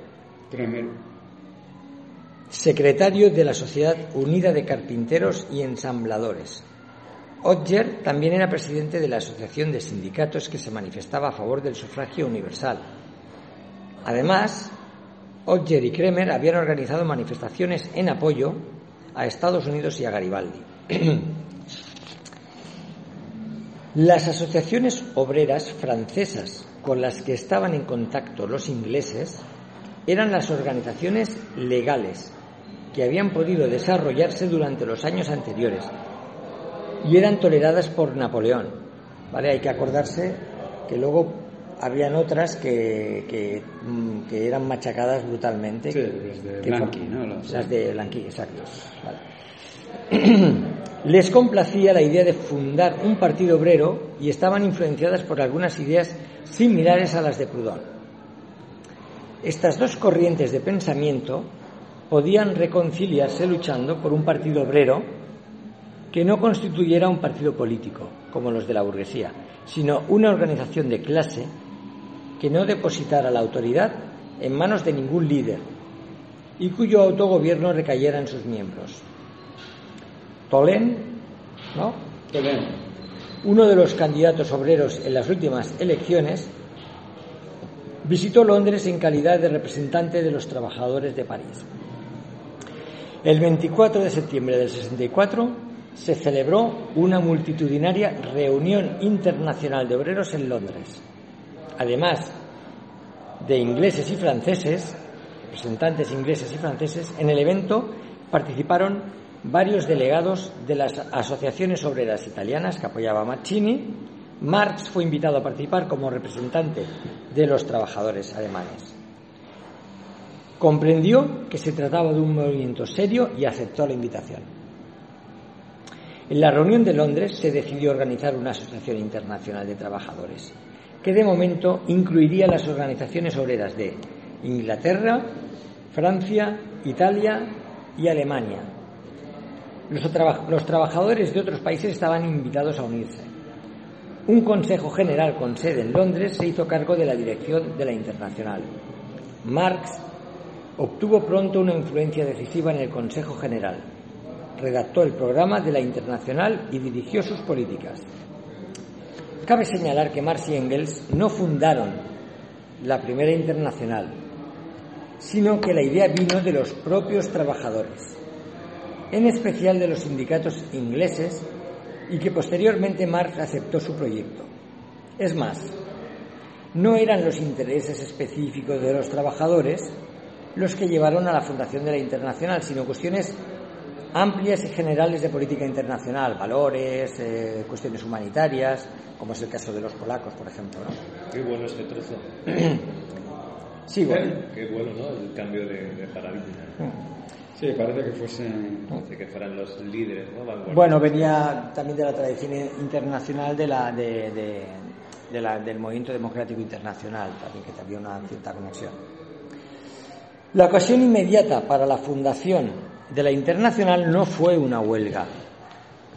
Secretario de la Sociedad Unida de Carpinteros y Ensambladores. Otger también era presidente de la Asociación de Sindicatos que se manifestaba a favor del sufragio universal. Además, Otger y Kremer habían organizado manifestaciones en apoyo a Estados Unidos y a Garibaldi. Las asociaciones obreras francesas con las que estaban en contacto los ingleses eran las organizaciones legales que habían podido desarrollarse durante los años anteriores y eran toleradas por Napoleón. ¿Vale? Hay que acordarse que luego habían otras que, que, mm, que eran machacadas brutalmente. Sí, las de Blanqui, ¿no? Las- Las de Blanqui, exacto. Vale. Les complacía la idea de fundar un partido obrero y estaban influenciadas por algunas ideas similares a las de Proudhon. Estas dos corrientes de pensamiento podían reconciliarse luchando por un partido obrero que no constituyera un partido político, como los de la burguesía, sino una organización de clase que no depositara la autoridad en manos de ningún líder y cuyo autogobierno recayera en sus miembros. Tolén, ¿no? Tolén. uno de los candidatos obreros en las últimas elecciones, visitó Londres en calidad de representante de los trabajadores de París. El 24 de septiembre del 64 se celebró una multitudinaria reunión internacional de obreros en Londres. Además de ingleses y franceses, representantes ingleses y franceses, en el evento participaron varios delegados de las asociaciones obreras italianas que apoyaba a Mazzini. Marx fue invitado a participar como representante de los trabajadores alemanes. Comprendió que se trataba de un movimiento serio y aceptó la invitación. En la reunión de Londres se decidió organizar una asociación internacional de trabajadores, que de momento incluiría las organizaciones obreras de Inglaterra, Francia, Italia y Alemania. Los, traba- los trabajadores de otros países estaban invitados a unirse. Un Consejo General con sede en Londres se hizo cargo de la dirección de la Internacional. Marx obtuvo pronto una influencia decisiva en el Consejo General. Redactó el programa de la Internacional y dirigió sus políticas. Cabe señalar que Marx y Engels no fundaron la primera internacional, sino que la idea vino de los propios trabajadores, en especial de los sindicatos ingleses, y que posteriormente Marx aceptó su proyecto. Es más, no eran los intereses específicos de los trabajadores los que llevaron a la fundación de la Internacional, sino cuestiones amplias y generales de política internacional, valores, eh, cuestiones humanitarias, como es el caso de los polacos, por ejemplo. ¿no? Qué bueno este trozo. Sí, bueno. Qué bueno, ¿no? El cambio de, de paradigma. Sí, parece que fuese. Parece que fueran los líderes, ¿no? Vanguardia. Bueno, venía también de la tradición internacional de la, de, de- de la- del movimiento democrático internacional, también que había una cierta conexión. La ocasión inmediata para la fundación de la internacional no fue una huelga,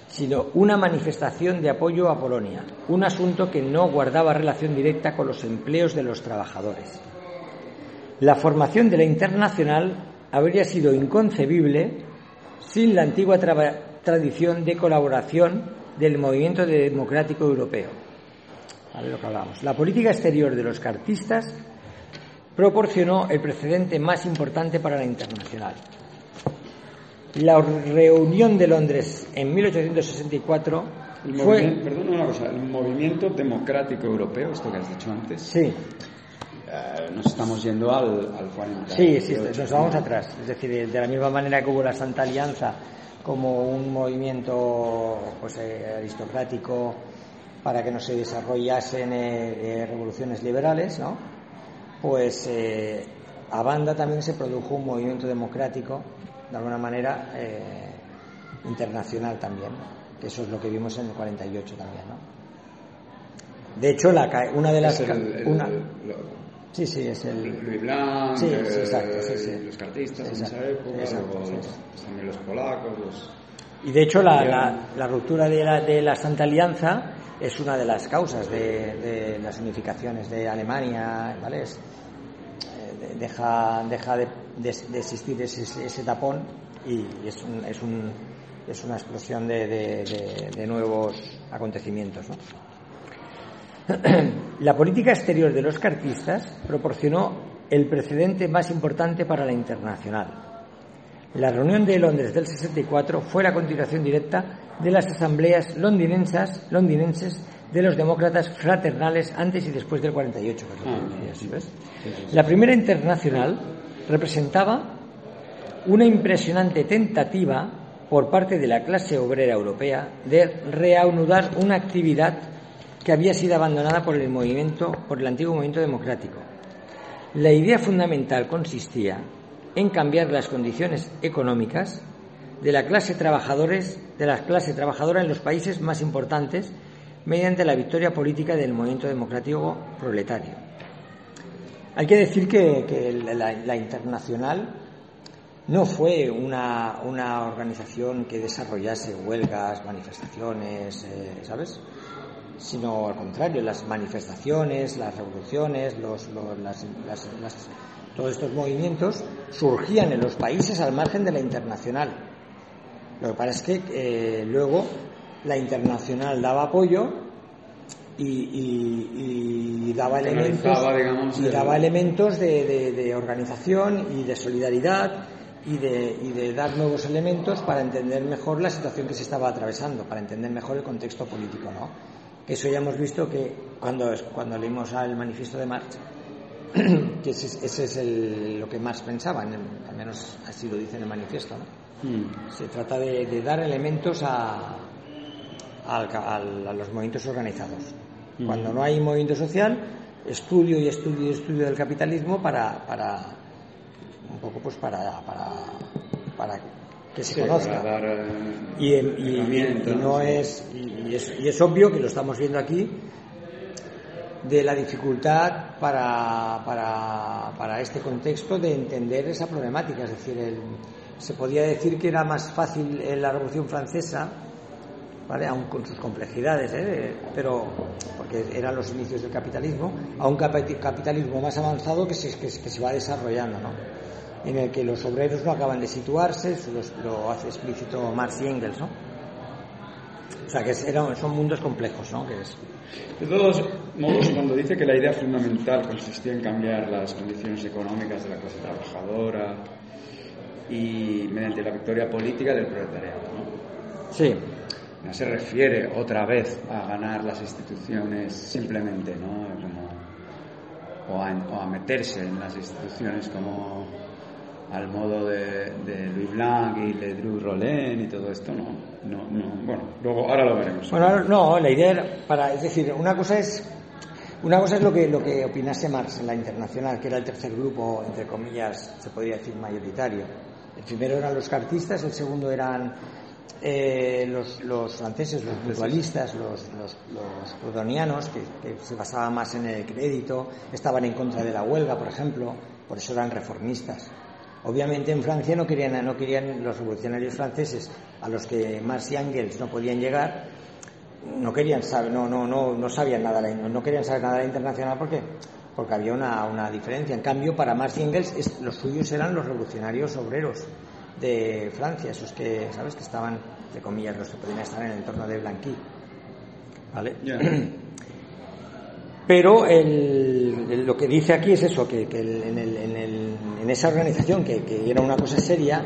sino una manifestación de apoyo a Polonia, un asunto que no guardaba relación directa con los empleos de los trabajadores. La formación de la internacional habría sido inconcebible sin la antigua tradición de colaboración del movimiento democrático europeo. Vale, lo que hablábamos. La política exterior de los cartistas proporcionó el precedente más importante para la internacional. La reunión de Londres en 1864 El fue... perdona una cosa, el movimiento democrático europeo, esto que has dicho antes, Sí, eh, nos estamos yendo al, al 40. Sí, sí, nos vamos atrás. Es decir, de la misma manera que hubo la Santa Alianza como un movimiento pues, eh, aristocrático para que no se desarrollasen eh, revoluciones liberales, ¿no? Pues eh, a banda también se produjo un movimiento democrático, de alguna manera eh, internacional también, ¿no? que eso es lo que vimos en el 48 también, ¿no? De hecho, la, una de las el- el- una, lo- sí, sí, es el Louis Blanc, Sí, sí, eh, exacto, sí, sí. los cartistas en Exacto, esa época, exacto, los- también los polacos, los... Y de hecho la, la- la ruptura de la, de la Santa Alianza es una de las causas de, las unificaciones de Alemania, ¿vale? Eh, de- deja deja de, existir ese, ese tapón y es, un- es, un- es una explosión de- de nuevos acontecimientos. ¿no? La política exterior de los cartistas proporcionó el precedente más importante para la internacional. La reunión de Londres del 64 fue la continuación directa de las asambleas londinenses, londinenses de los demócratas fraternales antes y después del 48. que es lo que Ah. La primera internacional representaba una impresionante tentativa por parte de la clase obrera europea de reanudar una actividad que había sido abandonada por el movimiento, por el antiguo movimiento democrático. La idea fundamental consistía en cambiar las condiciones económicas de la clase trabajadores, de la clase trabajadora en los países más importantes mediante la victoria política del movimiento democrático proletario. Hay que decir que, que la, internacional no fue una, una organización que desarrollase huelgas, manifestaciones, eh, ¿sabes? Sino al contrario, las manifestaciones, las revoluciones, los, los- las- las- las- todos estos movimientos surgían en los países al margen de la internacional. Lo que pasa es que eh, luego la internacional daba apoyo y, y- y daba elementos, digamos, y daba elementos de, de- de organización y de solidaridad y de, y de dar nuevos elementos para entender mejor la situación que se estaba atravesando, para entender mejor el contexto político, ¿no? Eso ya hemos visto que cuando, cuando leímos al manifiesto de Marx, que ese, ese es el- lo que Marx pensaba, en el- al menos así lo dice en el manifiesto, ¿no? Mm. Se trata de, de dar elementos a, los movimientos organizados. Cuando no hay movimiento social, estudio y estudio y estudio del capitalismo para, para un poco pues para, para, para que se Sí, conozca. dar, eh, Y, no es y, y es y es obvio que lo estamos viendo aquí de la dificultad para, para, para este contexto de entender esa problemática. Es decir, el- se podía decir que era más fácil en la Revolución Francesa, ¿vale? aun con sus complejidades, ¿eh? pero porque eran los inicios del capitalismo, a un capi- capitalismo más avanzado que se, que, que se va desarrollando, ¿no? en el que los obreros no acaban de situarse, eso lo hace explícito Marx y Engels, ¿no? O sea, que eran- son mundos complejos, ¿no? Que es, De todos modos, cuando dice que la idea fundamental consistía en cambiar las condiciones económicas de la clase trabajadora y mediante la victoria política del proletariado, ¿no? sí, No se refiere otra vez a ganar las instituciones simplemente, ¿no? Como- o, a, o a meterse en las instituciones como al modo de, de Louis Blanc y Ledru Rollin y todo esto, no, no, no. Bueno, luego ahora lo veremos. Bueno, no, la idea era para, es decir, una cosa es una cosa es lo que lo que opinase Marx en la internacional, que era el tercer grupo, entre comillas, se podría decir mayoritario. Primero eran los cartistas, el segundo eran eh, los, los franceses, los mutualistas, los, los, los que, que se basaban más en el crédito, estaban en contra de la huelga, por ejemplo, por eso eran reformistas. Obviamente en Francia no querían, no querían los revolucionarios franceses a los que Marx y Engels no podían llegar, no querían saber, no, no, no, no sabían nada, la- no querían saber nada de la internacional porque, porque había una, una diferencia. En cambio, para Marx y Engels es- los suyos eran los revolucionarios obreros de Francia, esos que, ¿sabes? Que estaban, de comillas, los que podían estar en el entorno de Blanqui. ¿Vale? Pero el, lo que dice aquí es eso, que, en, esa organización, que, que, era una cosa seria,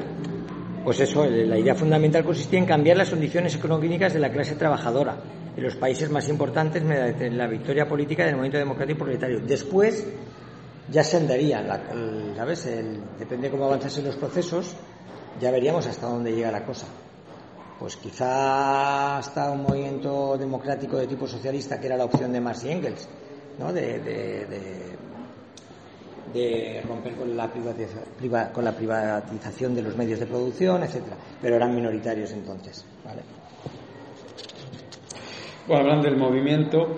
pues eso, la idea fundamental consistía en cambiar las condiciones económicas de la clase trabajadora en los países más importantes mediante la victoria política del movimiento democrático proletario. Después ya se andaría, ¿sabes? depende de cómo avanzasen los procesos, ya veríamos hasta dónde llega la cosa. Pues quizá hasta un movimiento democrático de tipo socialista, que era la opción de Marx y Engels, ¿no? de, romper con la, con la privatización de los medios de producción, etcétera. Pero eran minoritarios entonces. ¿vale? Bueno, hablan del movimiento,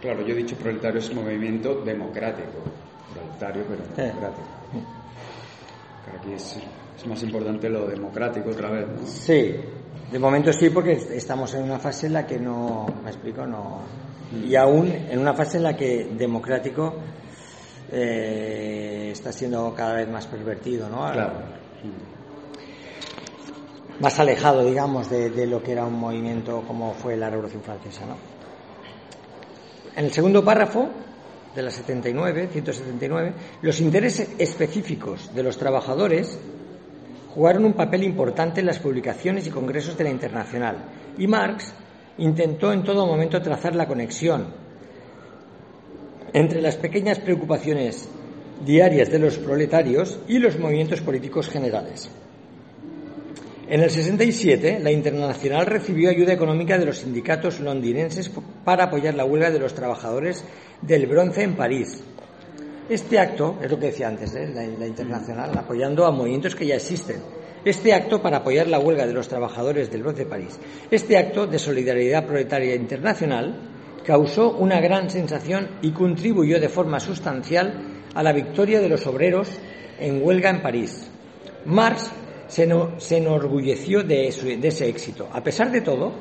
claro, yo he dicho proletario es movimiento democrático, proletario pero democrático. aquí es, más importante lo democrático otra vez, ¿no? Sí, de momento sí, porque estamos en una fase en la que no, me explico, no. Y aún en una fase en la que democrático eh, está siendo cada vez más pervertido, ¿no? Claro más alejado, digamos, de, lo que era un movimiento como fue la Revolución Francesa. ¿no? En el segundo párrafo de la 79, 179, los intereses específicos de los trabajadores jugaron un papel importante en las publicaciones y congresos de la Internacional y Marx intentó en todo momento trazar la conexión entre las pequeñas preocupaciones diarias de los proletarios y los movimientos políticos generales. En el 67, la Internacional recibió ayuda económica de los sindicatos londinenses para apoyar la huelga de los trabajadores del bronce en París. Este acto, es lo que decía antes, ¿eh? la, Internacional, apoyando a movimientos que ya existen. Este acto para apoyar la huelga de los trabajadores del bronce en París. Este acto de solidaridad proletaria internacional causó una gran sensación y contribuyó de forma sustancial a la victoria de los obreros en huelga en París. Marx se, enorgulleció de, ese éxito. A pesar de todo,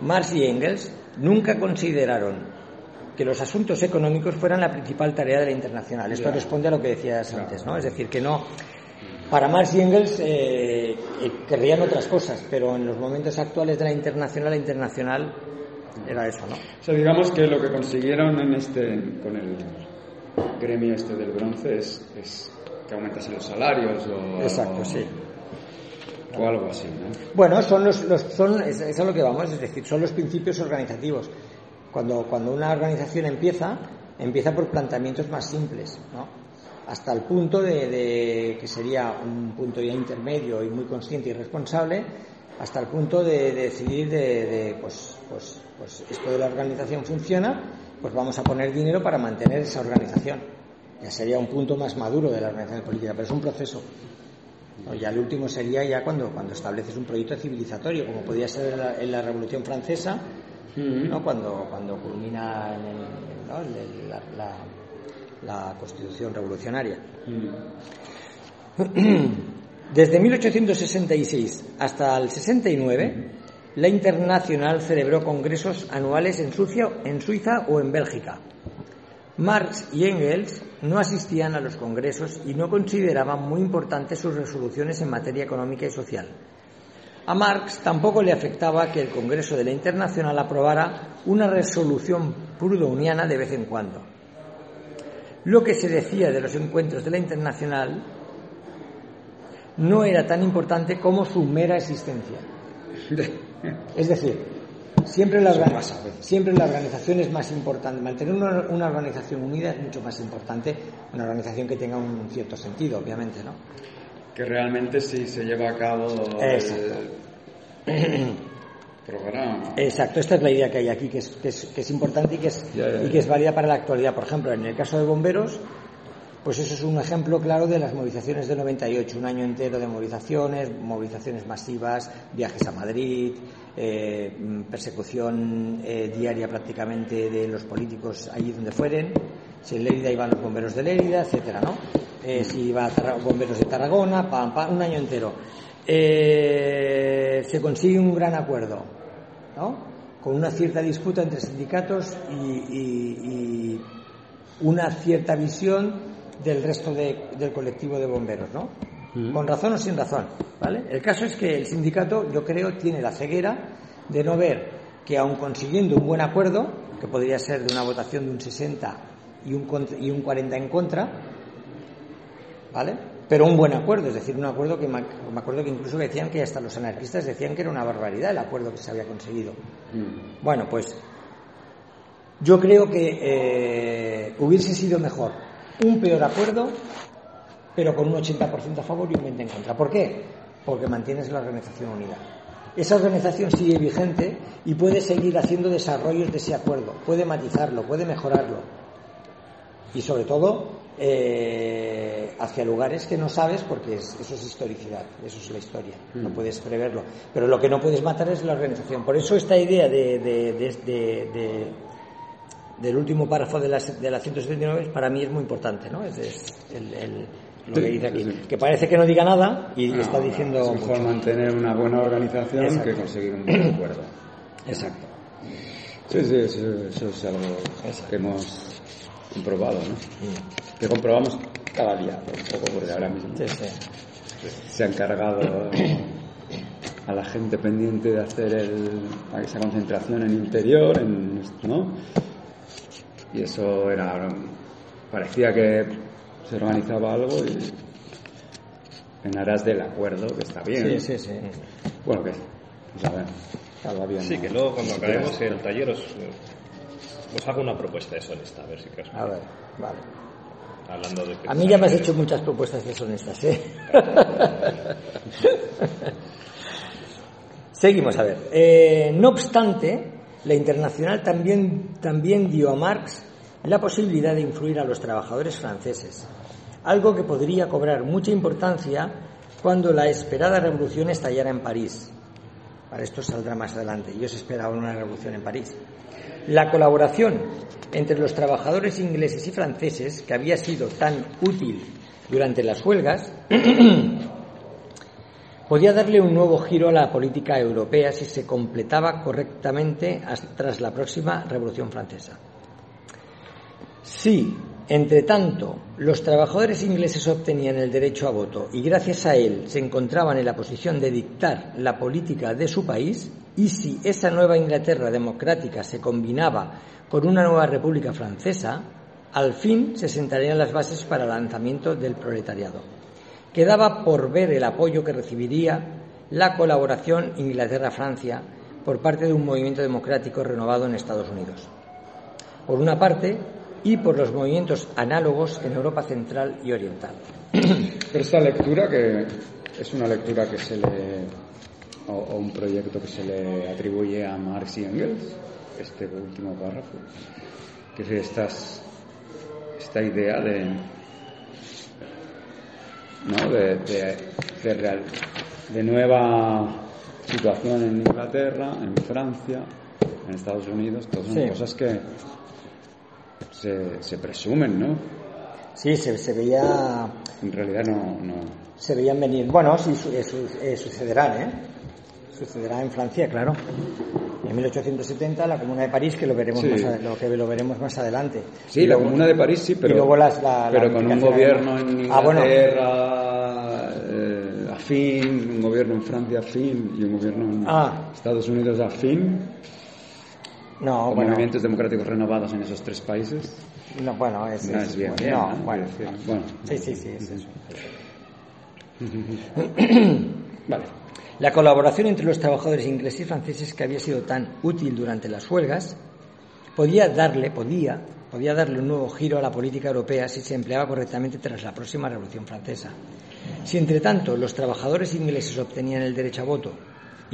Marx y Engels nunca consideraron que los asuntos económicos fueran la principal tarea de la internacional. Esto responde a lo que decías antes, ¿no? Es decir, que no. Para Marx y Engels eh, eh, querrían otras cosas, pero en los momentos actuales de la internacional, la internacional era eso, ¿no? O sea, digamos que lo que consiguieron en este, con el gremio este del bronce es aumentase los salarios o Exacto, sí. O algo así, Bueno, son los, son, es, es, a lo que vamos, es decir, son los principios organizativos. Cuando, cuando una organización empieza, empieza por planteamientos más simples, ¿no? Hasta el punto de, que sería un punto ya intermedio y muy consciente y responsable, hasta el punto de, decidir de, pues, pues, pues esto de la organización funciona, pues vamos a poner dinero para mantener esa organización ya sería un punto más maduro de la organización política, pero es un proceso. Ya el último sería ya cuando, cuando estableces un proyecto civilizatorio, como podía ser en la, Revolución Francesa, ¿no? cuando, cuando culmina en la, Constitución revolucionaria. Desde 1866 hasta el 69, la Internacional celebró congresos anuales en en Suiza o en Bélgica. Marx y Engels no asistían a los congresos y no consideraban muy importantes sus resoluciones en materia económica y social. A Marx tampoco le afectaba que el Congreso de la Internacional aprobara una resolución prudoniana de vez en cuando. Lo que se decía de los encuentros de la Internacional no era tan importante como su mera existencia. Es decir, Siempre la, siempre la organización es más importante. Mantener una, organización unida es mucho más importante, una organización que tenga un cierto sentido, obviamente, ¿no? Que realmente sí se lleva a cabo el programa. Exacto, esta es la idea que hay aquí, que es, que es, importante y que es, y que es válida para la actualidad. Por ejemplo, en el caso de bomberos, pues eso es un ejemplo claro de las movilizaciones del 98, un año entero de movilizaciones, movilizaciones masivas, viajes a Madrid, eh, persecución eh, diaria prácticamente de los políticos allí donde fueren. Si en Lérida iban los bomberos de Lérida, etcétera, ¿no? Eh, si iba a bomberos de Tarragona, pam, pam, un año entero. se consigue un gran acuerdo, ¿no? Con una cierta disputa entre sindicatos y una cierta visión del resto del colectivo de bomberos, ¿no? Con razón o sin razón, ¿vale? El caso es que el sindicato, yo creo, tiene la ceguera de no ver que aun consiguiendo un buen acuerdo, que podría ser de una votación de un 60 y un, y un 40 en contra, ¿vale? Pero un buen acuerdo, es decir, un acuerdo que me, acuerdo que incluso decían que hasta los anarquistas decían que era una barbaridad el acuerdo que se había conseguido. Mm. Bueno, pues yo creo que eh, hubiese sido mejor un peor acuerdo, pero con un 80% a favor y un 20% en contra. ¿Por qué? Porque mantienes la Organización Unida. Esa organización sigue vigente y puede seguir haciendo desarrollos de ese acuerdo, puede matizarlo, puede mejorarlo. Y sobre todo, eh, hacia lugares que no sabes porque eso es historicidad, eso es la historia, no mm. puedes preverlo. Pero lo que no puedes matar es la organización. Por eso esta idea de, de, del último párrafo de la, de la 179 para mí es muy importante, ¿no? Es, el, lo que dice aquí. Que parece que no diga nada y está diciendo. Es mejor mantener una buena organización que conseguir un buen acuerdo. Exacto. Sí, sí, eso, es algo que hemos comprobado, ¿no? Mm. Que comprobamos cada día, un poco porque ahora mismo se ha encargado a la gente pendiente de hacer el, esa concentración en interior, en, ¿no? Y eso era, parecía que se organizaba algo y en aras del acuerdo, que está bien. Sí, sí, sí. Bueno, que pues a bien. Sí, que luego cuando acabemos el taller os, os hago una propuesta deshonesta, a ver si crees. A ver, vale. Hablando de a mí ya me has hecho muchas propuestas deshonestas, ¿eh? Seguimos a ver. Eh, no obstante, la Internacional también, también dio a Marx la posibilidad de influir a los trabajadores franceses, algo que podría cobrar mucha importancia cuando la esperada revolución estallara en París. Para esto saldrá más adelante. Yo se esperaba una revolución en París. La colaboración entre los trabajadores ingleses y franceses, que había sido tan útil durante las huelgas, podía darle un nuevo giro a la política europea si se completaba correctamente tras la próxima Revolución Francesa. Si, entre tanto, los trabajadores ingleses obtenían el derecho a voto y gracias a él se encontraban en la posición de dictar la política de su país, y si esa nueva Inglaterra democrática se combinaba con una nueva República Francesa, al fin se sentarían las bases para el lanzamiento del proletariado. Quedaba por ver el apoyo que recibiría la colaboración Inglaterra-Francia por parte de un movimiento democrático renovado en Estados Unidos. Por una parte, y por los movimientos análogos en Europa Central y Oriental. Esta lectura, que es una lectura que se le. o, un proyecto que se le atribuye a Marx y Engels, este último párrafo, que es estas, esta idea de. ¿no? de, de, real, de nueva situación en Inglaterra, en Francia, en Estados Unidos, todas son cosas que se, presumen, ¿no? Sí, se, veía... En realidad no, no... Se veían venir. Bueno, sí, eh, sucederán, ¿eh? Sucederá en Francia, claro. En 1870 la Comuna de París, que lo veremos, más, lo que lo veremos más adelante. Sí, la Comuna de París sí, pero, luego las, pero con un gobierno en ah, Inglaterra eh, afín, un gobierno en Francia afín y un gobierno en ah. Estados Unidos afín no, movimientos democráticos renovados en esos tres países. No, bueno, es, no es, bien, no, bueno, sí, sí, sí, es eso. vale. La colaboración entre los trabajadores ingleses y franceses que había sido tan útil durante las huelgas podía darle, podía, podía darle un nuevo giro a la política europea si se empleaba correctamente tras la próxima Revolución Francesa. Si entre tanto los trabajadores ingleses obtenían el derecho a voto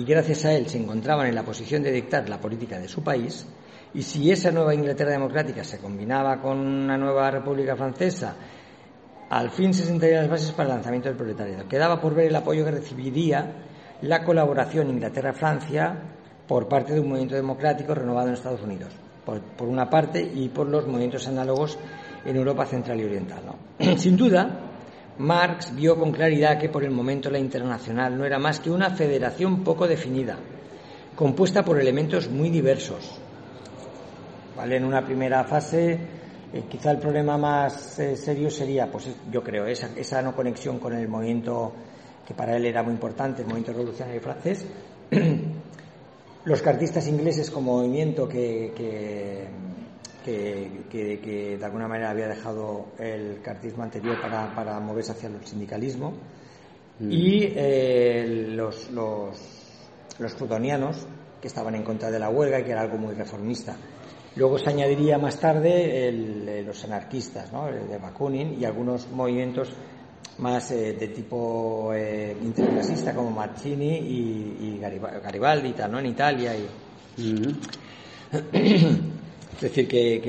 y gracias a él se encontraban en la posición de dictar la política de su país, y si esa nueva Inglaterra democrática se combinaba con una nueva República Francesa, al fin se sentarían las bases para el lanzamiento del proletariado. Quedaba por ver el apoyo que recibiría la colaboración Inglaterra-Francia por parte de un movimiento democrático renovado en Estados Unidos, por, una parte, y por los movimientos análogos en Europa Central y Oriental. Sin duda, Marx vio con claridad que por el momento la internacional no era más que una federación poco definida, compuesta por elementos muy diversos. ¿Vale? En una primera fase, eh, quizá el problema más eh, serio sería, pues yo creo, esa, no conexión con el movimiento que para él era muy importante, el movimiento revolucionario francés. Los cartistas ingleses como movimiento que, de alguna manera había dejado el cartismo anterior para, moverse hacia el sindicalismo, mm. y eh, los, los, los plutonianos, que estaban en contra de la huelga y que era algo muy reformista. Luego se añadiría más tarde eh, los anarquistas, ¿no? el de Bakunin y algunos movimientos más eh, de tipo eh, interclasista como Mazzini y, Garibaldi ¿no? en Italia. Y... es decir, que,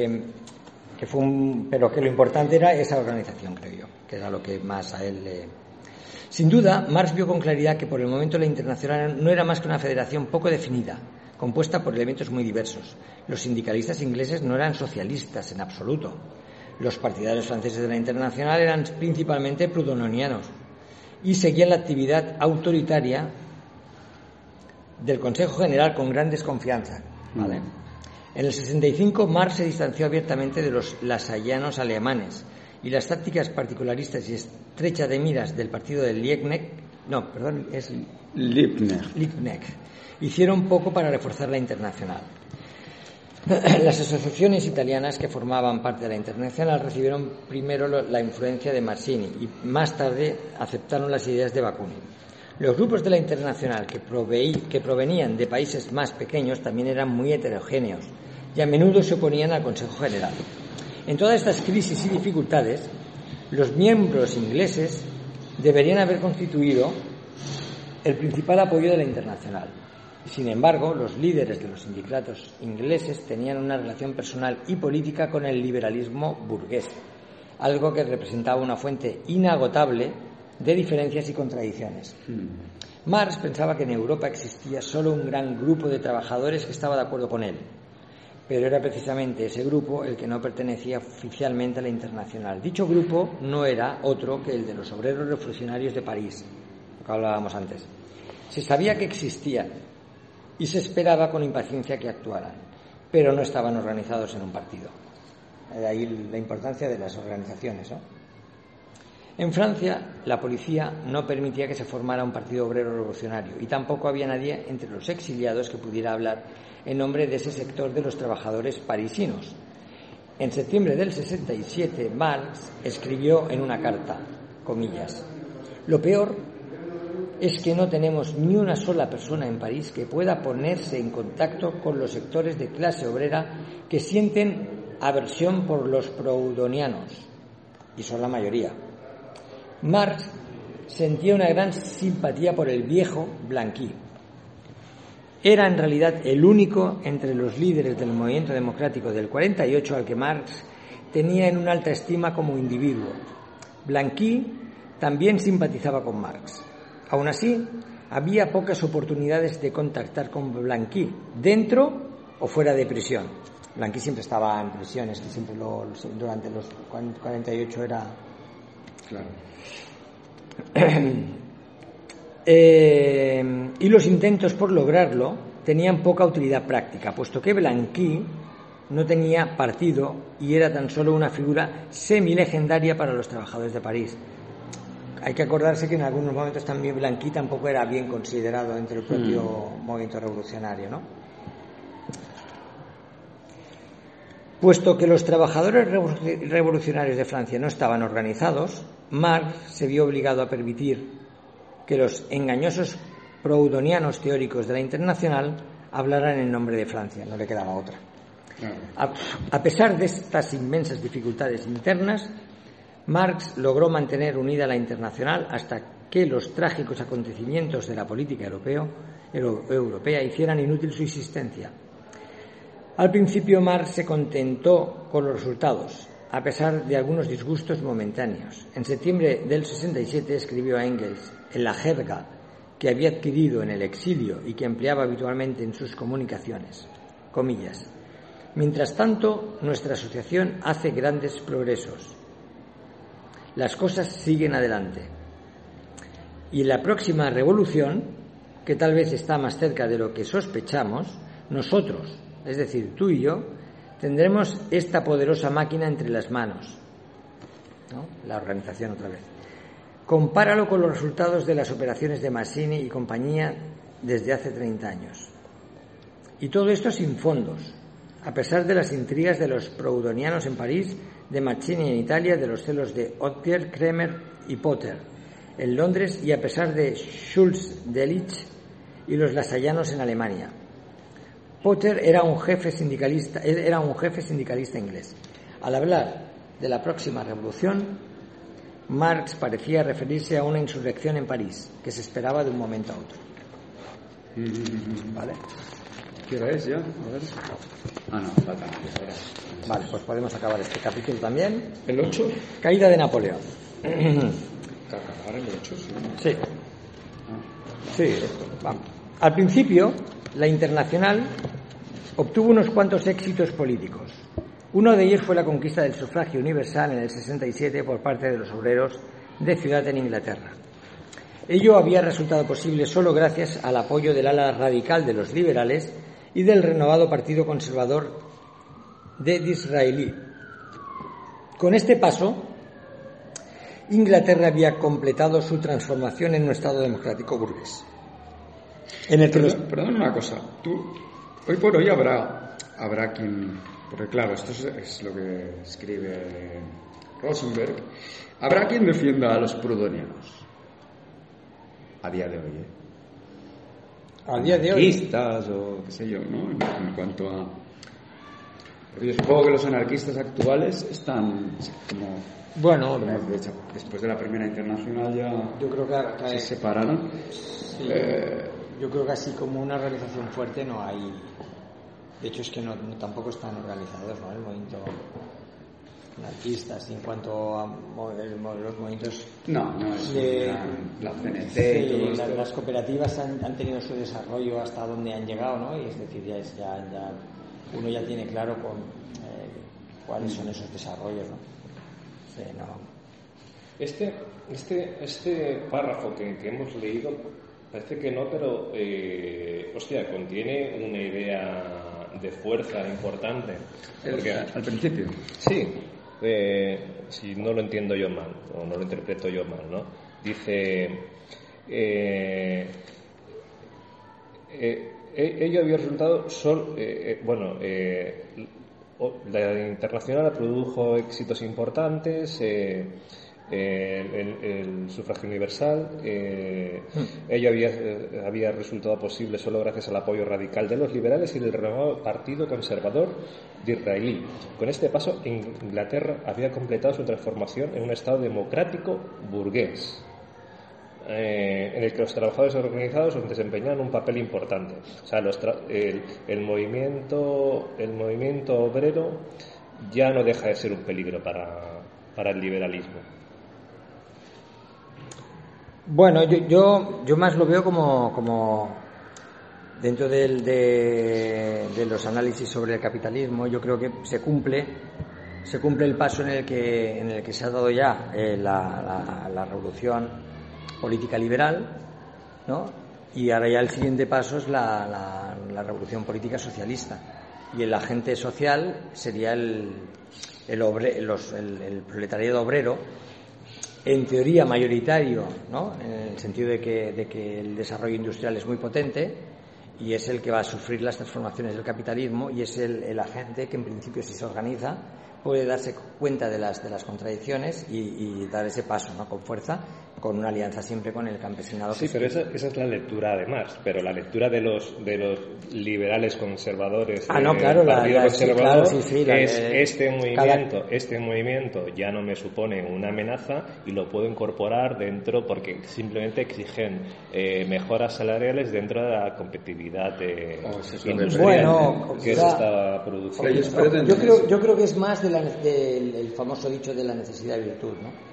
que, fue un... Pero que lo importante era esa organización, creo yo, que era lo que más a él le... Sin duda, Marx vio con claridad que por el momento la internacional no era más que una federación poco definida, compuesta por elementos muy diversos. Los sindicalistas ingleses no eran socialistas en absoluto. Los partidarios franceses de la Internacional eran principalmente prudononianos y seguían la actividad autoritaria del Consejo General con gran desconfianza. ¿vale? En el 65 Marx se distanció abiertamente de los lasallanos alemanes y las tácticas particularistas y estrecha de miras del partido de Liebknecht, no, perdón, es Liebknecht hicieron poco para reforzar la internacional. Las asociaciones italianas que formaban parte de la internacional recibieron primero la influencia de Mazzini y más tarde aceptaron las ideas de Bakunin. Los grupos de la internacional que, provenían de países más pequeños también eran muy heterogéneos y a menudo se oponían al Consejo General. En todas estas crisis y dificultades, los miembros ingleses deberían haber constituido el principal apoyo de la internacional. Sin embargo, los líderes de los sindicatos ingleses tenían una relación personal y política con el liberalismo burgués, algo que representaba una fuente inagotable de diferencias y contradicciones. Hmm. Marx pensaba que en Europa existía solo un gran grupo de trabajadores que estaba de acuerdo con él, pero era precisamente ese grupo el que no pertenecía oficialmente a la internacional. Dicho grupo no era otro que el de los obreros revolucionarios de París, lo que hablábamos antes. Se sabía que existían, y se esperaba con impaciencia que actuaran, pero no estaban organizados en un partido. De ahí la importancia de las organizaciones. En Francia, la policía no permitía que se formara un partido obrero revolucionario y tampoco había nadie entre los exiliados que pudiera hablar en nombre de ese sector de los trabajadores parisinos. En septiembre del 67, Marx escribió en una carta, comillas, lo peor es que no tenemos ni una sola persona en París que pueda ponerse en contacto con los sectores de clase obrera que sienten aversión por los proudonianos, y son la mayoría. Marx sentía una gran simpatía por el viejo Blanqui. Era en realidad el único entre los líderes del movimiento democrático del 48 al que Marx tenía en una alta estima como individuo. Blanqui también simpatizaba con Marx. Aún así, había pocas oportunidades de contactar con Blanqui, dentro o fuera de prisión. Blanqui siempre estaba en prisión, que siempre lo, durante los 48 era. Claro. Eh, y los intentos por lograrlo tenían poca utilidad práctica, puesto que Blanqui no tenía partido y era tan solo una figura semi-legendaria para los trabajadores de París hay que acordarse que en algunos momentos también Blanqui tampoco era bien considerado entre el propio mm. movimiento revolucionario, ¿no? Puesto que los trabajadores revolucionarios de Francia no estaban organizados, Marx se vio obligado a permitir que los engañosos proudonianos teóricos de la Internacional hablaran en nombre de Francia, no le quedaba otra. a pesar de estas inmensas dificultades internas, Marx logró mantener unida la internacional hasta que los trágicos acontecimientos de la política europea hicieran inútil su existencia. Al principio Marx se contentó con los resultados, a pesar de algunos disgustos momentáneos. En septiembre del 67 escribió a Engels en la jerga que había adquirido en el exilio y que empleaba habitualmente en sus comunicaciones. Comillas. Mientras tanto, nuestra asociación hace grandes progresos las cosas siguen adelante. Y la próxima revolución, que tal vez está más cerca de lo que sospechamos, nosotros, es decir, tú y yo, tendremos esta poderosa máquina entre las manos. La organización otra vez. Compáralo con los resultados de las operaciones de Massini y compañía desde hace 30 años. Y todo esto sin fondos. a pesar de las intrigas de los proudhonianos en París, de Mazzini en Italia, de los celos de Otger, Kremer y Potter en Londres y a pesar de Schulz, Delitzsch y los lasallanos en Alemania. Potter era un jefe sindicalista, era un jefe sindicalista inglés. Al hablar de la próxima revolución, Marx parecía referirse a una insurrección en París que se esperaba de un momento a otro. ¿Vale? ¿Qué hora es ya? A ver. Ah, no, falta. Vale, pues podemos acabar este capítulo también. ¿El 8? Caída de Napoleón. Acabar el 8, sí. Sí. Sí, vamos. Al principio, la Internacional obtuvo unos cuantos éxitos políticos. Uno de ellos fue la conquista del sufragio universal en el 67 por parte de los obreros de ciudad en Inglaterra. Ello había resultado posible solo gracias al apoyo del ala radical de los liberales y del renovado Partido Conservador de Disraeli. Con este paso, Inglaterra había completado su transformación en un Estado democrático burgués. En el que los- Perdón, perdón una cosa. Tú, hoy por hoy habrá, habrá quien. Porque claro, esto es, es lo que escribe Rosenberg. Habrá quien defienda a los prudonianos. A día de hoy, ¿eh? a día de hoy, o qué sé yo, ¿no? En, en cuanto a. Porque yo supongo que los anarquistas actuales están como. bueno, de hecho, después de la Primera Internacional ya yo creo que, se separaron. Sí, Eh, yo creo que así como una organización fuerte no hay. De hecho, es que no, no- tampoco están organizados, ¿no? El movimiento anarquista, así en cuanto a los movimientos. No, no es de- la Sí, y todo la- las cooperativas han, han tenido su desarrollo hasta donde han llegado, ¿no? Y es decir, ya, es- ya, ya uno ya tiene claro con, eh, cuáles son esos desarrollos, ¿no? Sí, no. Este, este, este párrafo que, que hemos leído parece que no, pero eh, hostia, contiene una idea de fuerza importante. Porque, al principio. sí, eh, si no lo entiendo yo mal, o no lo interpreto yo mal, ¿no? Dice, eh, eh, eh, ello había resultado sol, bueno, la internacional produjo éxitos importantes, eh, eh, el, el sufragio universal, eh, ello había, eh, había resultado posible solo gracias al apoyo radical de los liberales y del renovado Partido Conservador de Israelí. Con este paso, Inglaterra había completado su transformación en un Estado democrático burgués eh, en el que los trabajadores organizados desempeñaban un papel importante. O sea, los tra- el, el movimiento, el movimiento obrero ya no deja de ser un peligro para, para el liberalismo. Bueno, yo, yo, yo más lo veo como, como dentro del- de, los análisis sobre el capitalismo, yo creo que se cumple, se cumple el paso en el que, en el que se ha dado ya eh, la, la- revolución política liberal, ¿no? Y ahora ya el siguiente paso es la, la- la revolución política socialista. Y el agente social sería el, el, obre- los- el- el proletariado obrero, en teoría mayoritario, ¿no? en el sentido de que, el desarrollo industrial es muy potente y es el que va a sufrir las transformaciones del capitalismo y es el, agente que en principio si se organiza puede darse cuenta de las, de las contradicciones y dar ese paso ¿no? con fuerza, con una alianza siempre con el campesinado. Sí, pero esa, esa es la lectura además, pero la lectura de los de los liberales conservadores Ah, no, del claro, la- Partido la- sí, Conservador claro, sí, sí, la- es eh, este cada- movimiento, este movimiento ya no me supone una amenaza y lo puedo incorporar dentro porque simplemente exigen eh, mejoras salariales dentro de la competitividad de Oh, industrial Bueno, que se está produciendo. Yo creo, yo creo que es más de la- del el famoso dicho de la necesidad de virtud, ¿no?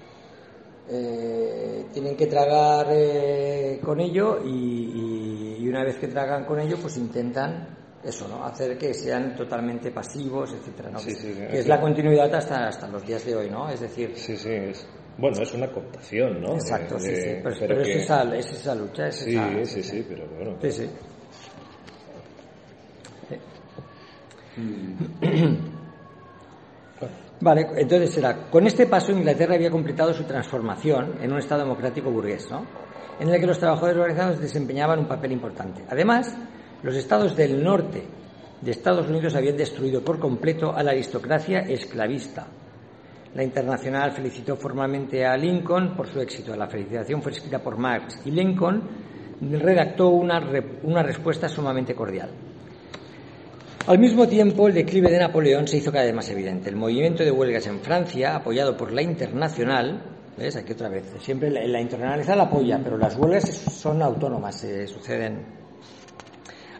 Eh, tienen que tragar eh, con ello y, y- una vez que tragan con ello, pues intentan eso, ¿no? Hacer que sean totalmente pasivos, etcétera, ¿no? Sí, sí, sí, que es sí. la continuidad hasta, hasta los días de hoy, ¿no? Es decir, Sí, sí, es, bueno, es una cooptación, ¿no? exacto, De- sí, sí, pero, pero que- es, esa, es esa lucha, es Sí, esa- sí, sí, pero bueno. Sí, sí. Vale, entonces será, con este paso Inglaterra había completado su transformación en un Estado democrático burgués, ¿no? En el que los trabajadores organizados desempeñaban un papel importante. Además, los estados del norte de Estados Unidos habían destruido por completo a la aristocracia esclavista. La Internacional felicitó formalmente a Lincoln por su éxito. La felicitación fue escrita por Marx y Lincoln redactó una, una respuesta sumamente cordial. Al mismo tiempo, el declive de Napoleón se hizo cada vez más evidente. El movimiento de huelgas en Francia, apoyado por la Internacional, ¿ves? Aquí otra vez, siempre la, la Internacional apoya, pero las huelgas son autónomas, se suceden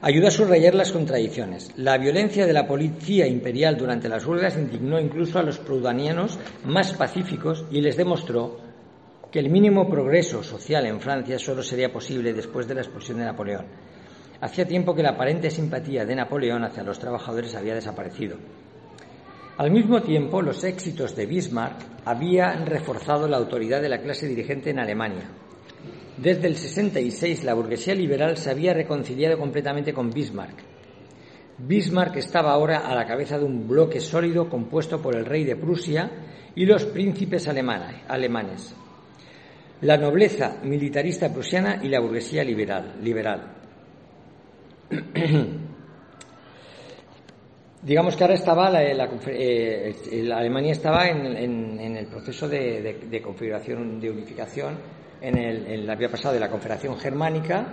ayuda a subrayar las contradicciones. La violencia de la policía imperial durante las huelgas indignó incluso a los prudanianos más pacíficos y les demostró que el mínimo progreso social en Francia solo sería posible después de la expulsión de Napoleón. Hacía tiempo que la aparente simpatía de Napoleón hacia los trabajadores había desaparecido. Al mismo tiempo, los éxitos de Bismarck habían reforzado la autoridad de la clase dirigente en Alemania, desde el 66 la burguesía liberal se había reconciliado completamente con Bismarck. Bismarck estaba ahora a la cabeza de un bloque sólido compuesto por el rey de Prusia y los príncipes alemanes, la nobleza militarista prusiana y la burguesía liberal. liberal. Digamos que ahora estaba la, eh, Alemania estaba en, el proceso de, configuración, de unificación en, la había pasado de la Confederación Germánica,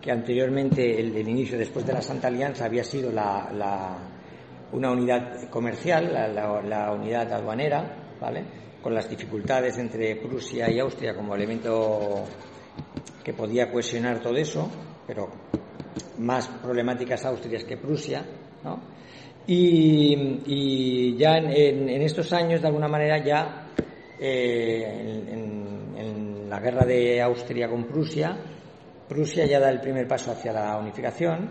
que anteriormente el, inicio después de la Santa Alianza había sido la, una unidad comercial, la, unidad aduanera, ¿vale? con las dificultades entre Prusia y Austria como elemento que podía cohesionar todo eso, pero más problemáticas Austrias que Prusia, ¿no? y, ya en, estos años, de alguna manera, ya eh, en la guerra de Austria con Prusia, Prusia ya da el primer paso hacia la unificación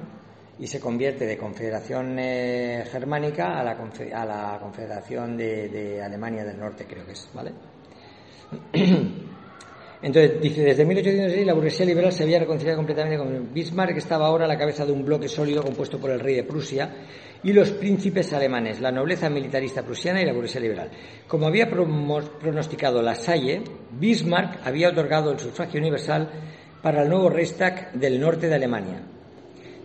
y se convierte de confederación eh, germánica a la, confederación de, Alemania del Norte, creo que es, ¿vale? Entonces, dice, desde 1806 la burguesía liberal se había reconciliado completamente con Bismarck, que estaba ahora a la cabeza de un bloque sólido compuesto por el rey de Prusia y los príncipes alemanes, la nobleza militarista prusiana y la burguesía liberal. Como había pronosticado la Salle, Bismarck había otorgado el sufragio universal para el nuevo Reichstag del norte de Alemania.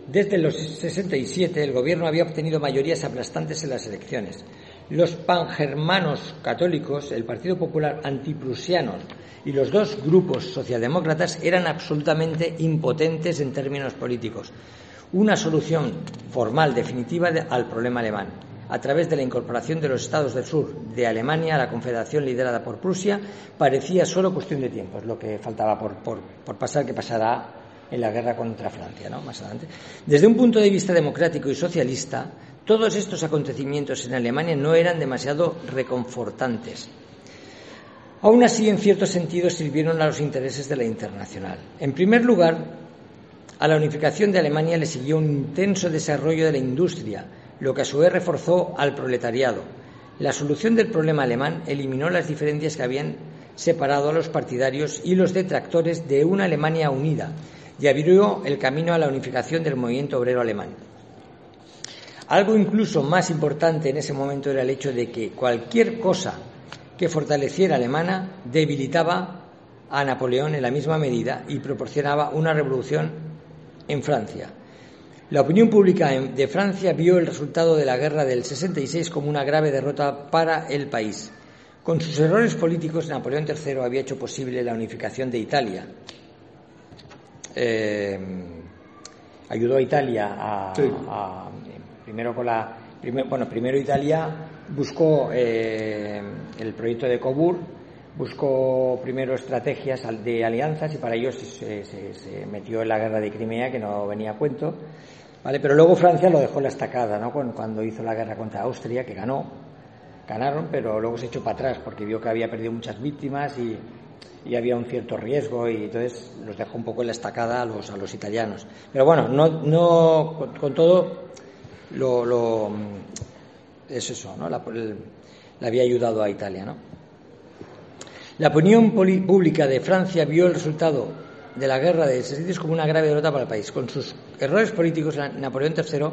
Desde los 67 el gobierno había obtenido mayorías aplastantes en las elecciones. Los pangermanos católicos, el Partido Popular antiprusianos y los dos grupos socialdemócratas eran absolutamente impotentes en términos políticos una solución formal definitiva al problema alemán a través de la incorporación de los estados del sur de Alemania a la confederación liderada por Prusia parecía solo cuestión de tiempo, es lo que faltaba por, pasar que pasará en la guerra contra Francia, ¿no? Más adelante. Desde un punto de vista democrático y socialista, todos estos acontecimientos en Alemania no eran demasiado reconfortantes. Aún así, en cierto sentido, sirvieron a los intereses de la internacional. En primer lugar, a la unificación de Alemania le siguió un intenso desarrollo de la industria, lo que a su vez reforzó al proletariado. La solución del problema alemán eliminó las diferencias que habían separado a los partidarios y los detractores de una Alemania unida y abrió el camino a la unificación del movimiento obrero alemán. Algo incluso más importante en ese momento era el hecho de que cualquier cosa que fortaleciera a Alemania debilitaba a Napoleón en la misma medida y proporcionaba una revolución en Francia. La opinión pública de Francia vio el resultado de la guerra del 66 como una grave derrota para el país. Con sus errores políticos, Napoleón III había hecho posible la unificación de Italia. Eh, ayudó a Italia a, primero con la bueno primero Italia buscó eh, el proyecto de Cobur buscó primero estrategias de alianzas y para ello se, metió en la guerra de Crimea, que no venía a cuento. ¿vale? Pero luego Francia lo dejó la estacada ¿no? cuando hizo la guerra contra Austria, que ganó. Ganaron, pero luego se echó para atrás porque vio que había perdido muchas víctimas y, había un cierto riesgo y entonces los dejó un poco en la estacada a los, a los italianos. Pero bueno, no, no con, todo lo, lo, es eso, ¿no? La, había ayudado a Italia, ¿no? La opinión pública de Francia vio el resultado de la guerra de 60 como una grave derrota para el país. Con sus errores políticos, Napoleón III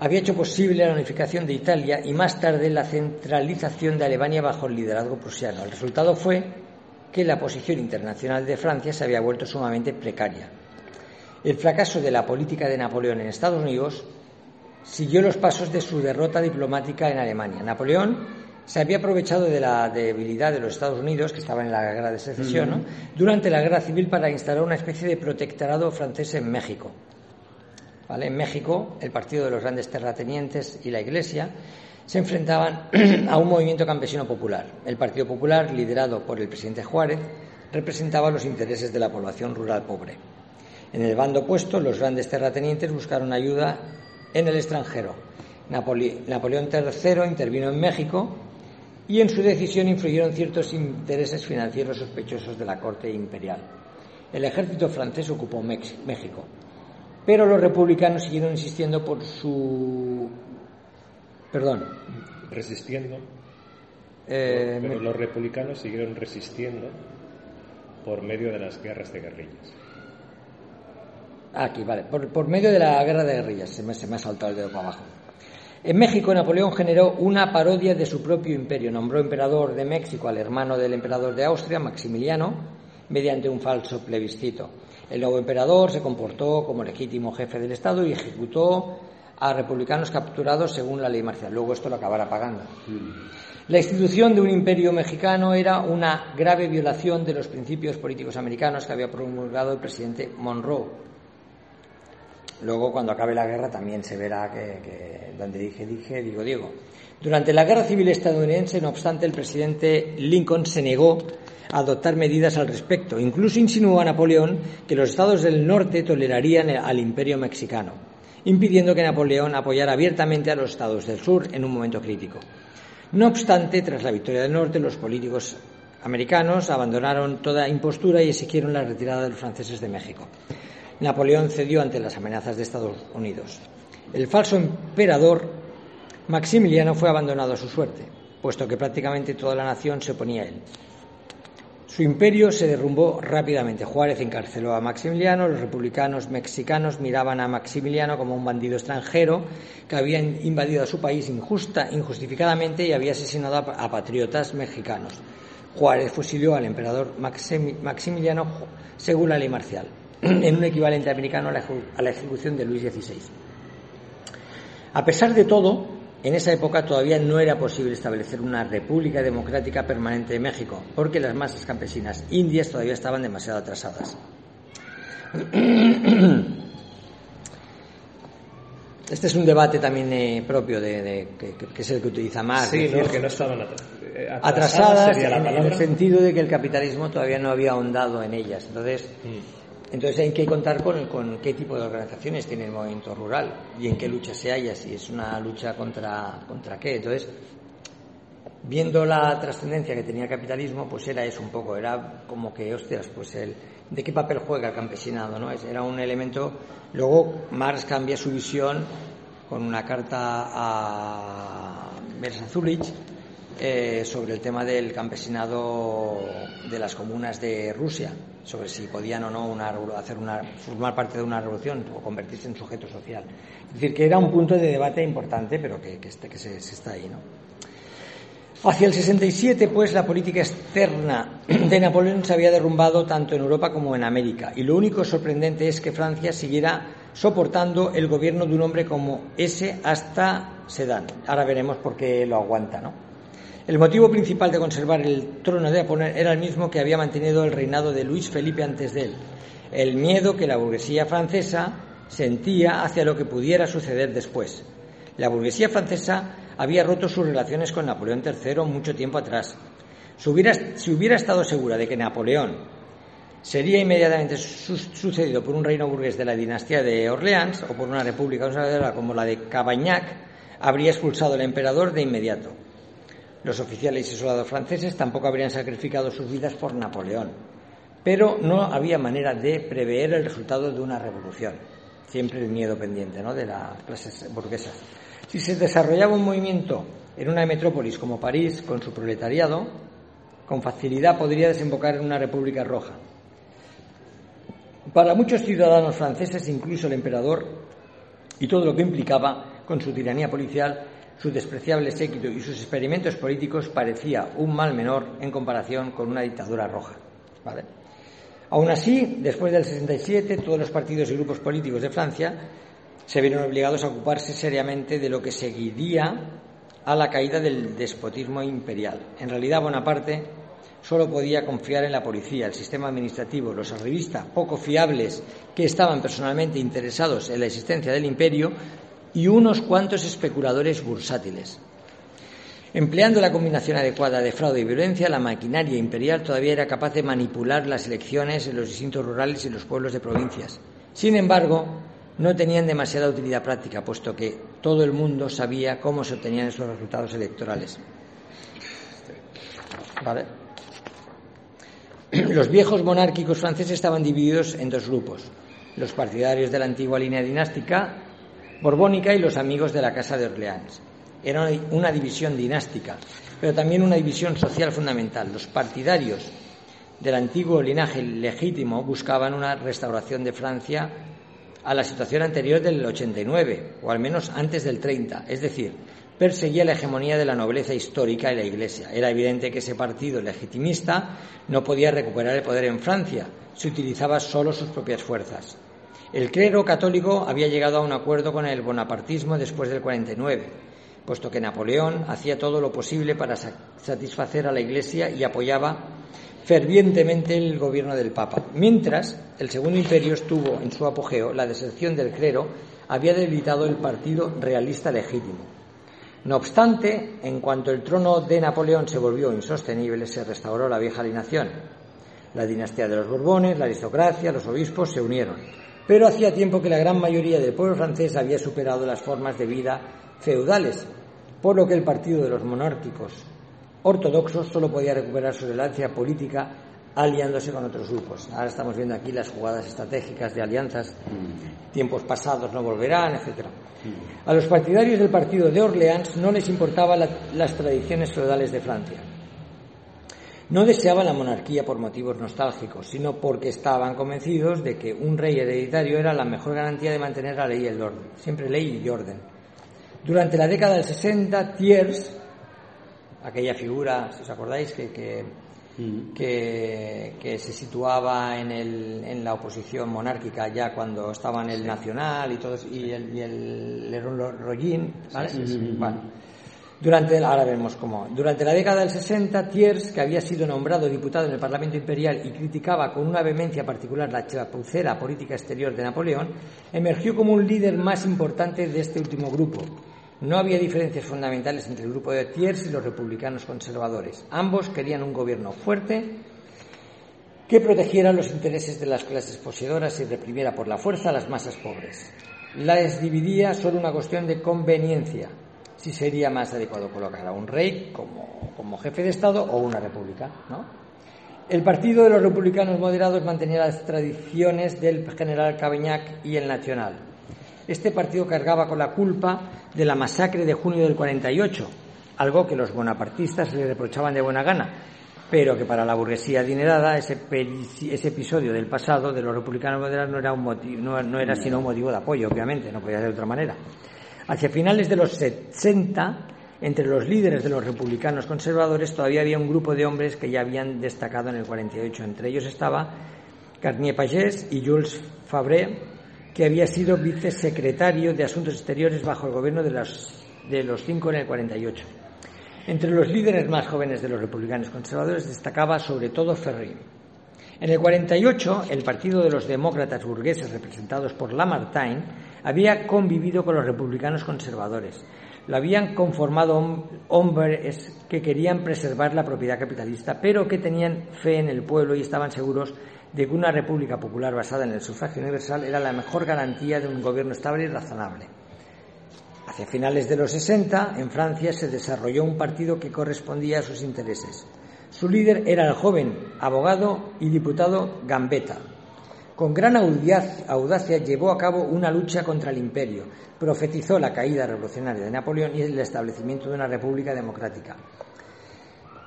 había hecho posible la unificación de Italia y más tarde la centralización de Alemania bajo el liderazgo prusiano. El resultado fue que la posición internacional de Francia se había vuelto sumamente precaria. El fracaso de la política de Napoleón en Estados Unidos siguió los pasos de su derrota diplomática en Alemania. Napoleón se había aprovechado de la debilidad de los Estados Unidos, que estaban en la guerra de secesión, durante la guerra civil para instalar una especie de protectorado francés en México. En México, el Partido de los Grandes Terratenientes y la Iglesia se enfrentaban a un movimiento campesino popular. El Partido Popular, liderado por el presidente Juárez, representaba los intereses de la población rural pobre. En el bando opuesto, los grandes terratenientes buscaron ayuda en el extranjero. Napoleón III intervino en México y en su decisión influyeron ciertos intereses financieros sospechosos de la corte imperial. El ejército francés ocupó México, pero los republicanos siguieron insistiendo por su. Perdón. Resistiendo. Eh, pero los republicanos siguieron resistiendo por medio de las guerras de guerrillas. Aquí, vale. Por, medio de la guerra de guerrillas. Se me, se me ha saltado el dedo para abajo. En México, Napoleón generó una parodia de su propio imperio. Nombró emperador de México al hermano del emperador de Austria, Maximiliano, mediante un falso plebiscito. El nuevo emperador se comportó como legítimo jefe del Estado y ejecutó a republicanos capturados según la ley marcial. Luego esto lo acabará pagando. La institución de un imperio mexicano era una grave violación de los principios políticos americanos que había promulgado el presidente Monroe. Luego, cuando acabe la guerra, también se verá que, donde dije, dije, digo, digo. Durante la guerra civil estadounidense, no obstante, el presidente Lincoln se negó adoptar medidas al respecto. Incluso insinuó a Napoleón que los estados del norte tolerarían al imperio mexicano, impidiendo que Napoleón apoyara abiertamente a los estados del sur en un momento crítico. No obstante, tras la victoria del norte, los políticos americanos abandonaron toda impostura y exigieron la retirada de los franceses de México. Napoleón cedió ante las amenazas de Estados Unidos. El falso emperador Maximiliano fue abandonado a su suerte, puesto que prácticamente toda la nación se oponía a él. Su imperio se derrumbó rápidamente. Juárez encarceló a Maximiliano, los republicanos mexicanos miraban a Maximiliano como un bandido extranjero que había invadido a su país injusta, injustificadamente y había asesinado a, patriotas mexicanos. Juárez fusiló al emperador Maximiliano según la ley marcial, en un equivalente americano a la ejecución de Luis XVI. A pesar de todo, en esa época todavía no era posible establecer una república democrática permanente de México, porque las masas campesinas indias todavía estaban demasiado atrasadas. Este es un debate también eh, propio de, que, es el que utiliza más. Sí, que no estaban eh, atrasadas, en, el sentido de que el capitalismo todavía no había ahondado en ellas. Entonces, mm. Entonces hay que contar con, con, qué tipo de organizaciones tiene el movimiento rural y en qué lucha se halla, si es una lucha contra, contra qué. Entonces, viendo la trascendencia que tenía el capitalismo, pues era eso un poco, era como que, hostias, pues el, ¿de qué papel juega el campesinado? ¿no? Era un elemento. Luego Marx cambia su visión con una carta a Bersa Zulich eh, sobre el tema del campesinado de las comunas de Rusia, sobre si podían o no hacer una, formar parte de una revolución o convertirse en sujeto social. Es decir, que era un punto de debate importante, pero que, este, que se, está ahí. ¿no? Hacia el 67, pues, la política externa de Napoleón se había derrumbado tanto en Europa como en América. Y lo único sorprendente es que Francia siguiera soportando el gobierno de un hombre como ese hasta Sedan. Ahora veremos por qué lo aguanta, ¿no? El motivo principal de conservar el trono de Napoleón era el mismo que había mantenido el reinado de Luis Felipe antes de él, el miedo que la burguesía francesa sentía hacia lo que pudiera suceder después. La burguesía francesa había roto sus relaciones con Napoleón III mucho tiempo atrás. Si hubiera, estado segura de que Napoleón sería inmediatamente sucedido por un reino burgués de la dinastía de Orleans o por una república conservadora como la de Cabagnac, habría expulsado al emperador de inmediato. Los oficiales y soldados franceses tampoco habrían sacrificado sus vidas por Napoleón, pero no había manera de prever el resultado de una revolución. Siempre el miedo pendiente ¿no? de las clases burguesas. Si se desarrollaba un movimiento en una metrópolis como París, con su proletariado, con facilidad podría desembocar en una república roja. Para muchos ciudadanos franceses, incluso el emperador y todo lo que implicaba con su tiranía policial, su despreciable séquito y sus experimentos políticos parecía un mal menor en comparación con una dictadura roja. Aún así, después del 67, todos los partidos y grupos políticos de Francia se vieron obligados a ocuparse seriamente de lo que seguiría a la caída del despotismo imperial. En realidad, Bonaparte solo podía confiar en la policía, el sistema administrativo, los arribistas poco fiables que estaban personalmente interesados en la existencia del imperio y unos cuantos especuladores bursátiles. Empleando la combinación adecuada de fraude y violencia, la maquinaria imperial todavía era capaz de manipular las elecciones en los distintos rurales y los pueblos de provincias. Sin embargo, no tenían demasiada utilidad práctica, puesto que todo el mundo sabía cómo se obtenían esos resultados electorales. Los viejos monárquicos franceses estaban divididos en dos grupos, los partidarios de la antigua línea dinástica borbónica y los amigos de la Casa de Orleans. Era una división dinástica, pero también una división social fundamental. Los partidarios del antiguo linaje legítimo buscaban una restauración de Francia a la situación anterior del 89, o al menos antes del 30, es decir, perseguía la hegemonía de la nobleza histórica y la Iglesia. Era evidente que ese partido legitimista no podía recuperar el poder en Francia, se utilizaba solo sus propias fuerzas. El clero católico había llegado a un acuerdo con el bonapartismo después del 49, puesto que Napoleón hacía todo lo posible para satisfacer a la Iglesia y apoyaba fervientemente el gobierno del Papa. Mientras, el Segundo Imperio estuvo en su apogeo, la deserción del clero había debilitado el partido realista legítimo. No obstante, en cuanto el trono de Napoleón se volvió insostenible, se restauró la vieja alienación. La dinastía de los Borbones, la aristocracia, los obispos se unieron. Pero hacía tiempo que la gran mayoría del pueblo francés había superado las formas de vida feudales, por lo que el partido de los monárquicos ortodoxos solo podía recuperar su relevancia política aliándose con otros grupos. Ahora estamos viendo aquí las jugadas estratégicas de alianzas, tiempos pasados no volverán, etc. A los partidarios del partido de Orleans no les importaban las tradiciones feudales de Francia. No deseaban la monarquía por motivos nostálgicos, sino porque estaban convencidos de que un rey hereditario era la mejor garantía de mantener la ley y el orden. Siempre ley y orden. Durante la década del 60, Thiers aquella figura, si os acordáis, que, que, mm. que, se situaba en, el, en la oposición monárquica ya cuando estaba en el Nacional y todo y el, y el Rollín, ¿vale? Durante, ahora vemos cómo. Durante la década del 60, Thiers, que había sido nombrado diputado en el Parlamento Imperial y criticaba con una vehemencia particular la chapucera política exterior de Napoleón, emergió como un líder más importante de este último grupo no había diferencias fundamentales entre el grupo de Thiers y los republicanos conservadores. Ambos querían un gobierno fuerte que protegiera los intereses de las clases poseedoras y reprimiera por la fuerza a las masas pobres. Las dividía solo una cuestión de conveniencia, si sería más adecuado colocar a un rey como, como jefe de Estado o una república. ¿no? El Partido de los Republicanos Moderados mantenía las tradiciones del general Cavaignac y el Nacional. Este partido cargaba con la culpa de la masacre de junio del 48, algo que los bonapartistas le reprochaban de buena gana, pero que para la burguesía adinerada ese, episodio del pasado de los republicanos moderados no era, un motivo, no, era sino un motivo de apoyo, obviamente, no podía ser de otra manera. Hacia finales de los 60, entre los líderes de los republicanos conservadores todavía había un grupo de hombres que ya habían destacado en el 48. Entre ellos estaba Carnier Pagès y Jules Fabre, que había sido vicesecretario de Asuntos Exteriores bajo el gobierno de los, de los cinco en el 48. Entre los líderes más jóvenes de los republicanos conservadores destacaba sobre todo Ferry. En el 48, el Partido de los Demócratas Burgueses, representados por Lamartine, había convivido con los republicanos conservadores. Lo habían conformado hombres que querían preservar la propiedad capitalista, pero que tenían fe en el pueblo y estaban seguros de que una república popular basada en el sufragio universal era la mejor garantía de un gobierno estable y razonable. Hacia finales de los 60, en Francia se desarrolló un partido que correspondía a sus intereses. Su líder era el joven abogado y diputado Gambetta. Con gran audacia llevó a cabo una lucha contra el imperio, profetizó la caída revolucionaria de Napoleón y el establecimiento de una república democrática.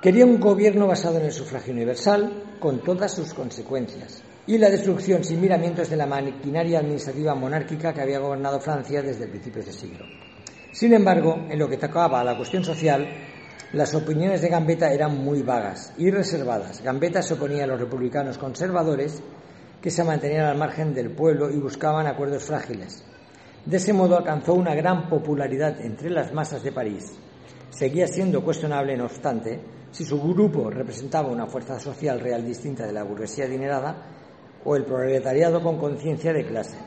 Quería un gobierno basado en el sufragio universal, con todas sus consecuencias, y la destrucción sin miramientos de la maquinaria administrativa monárquica que había gobernado Francia desde el principio del siglo. Sin embargo, en lo que tocaba a la cuestión social, las opiniones de Gambetta eran muy vagas y reservadas. Gambetta se oponía a los republicanos conservadores que se mantenían al margen del pueblo y buscaban acuerdos frágiles. De ese modo alcanzó una gran popularidad entre las masas de París. Seguía siendo cuestionable, no obstante, si su grupo representaba una fuerza social real distinta de la burguesía adinerada o el proletariado con conciencia de clase.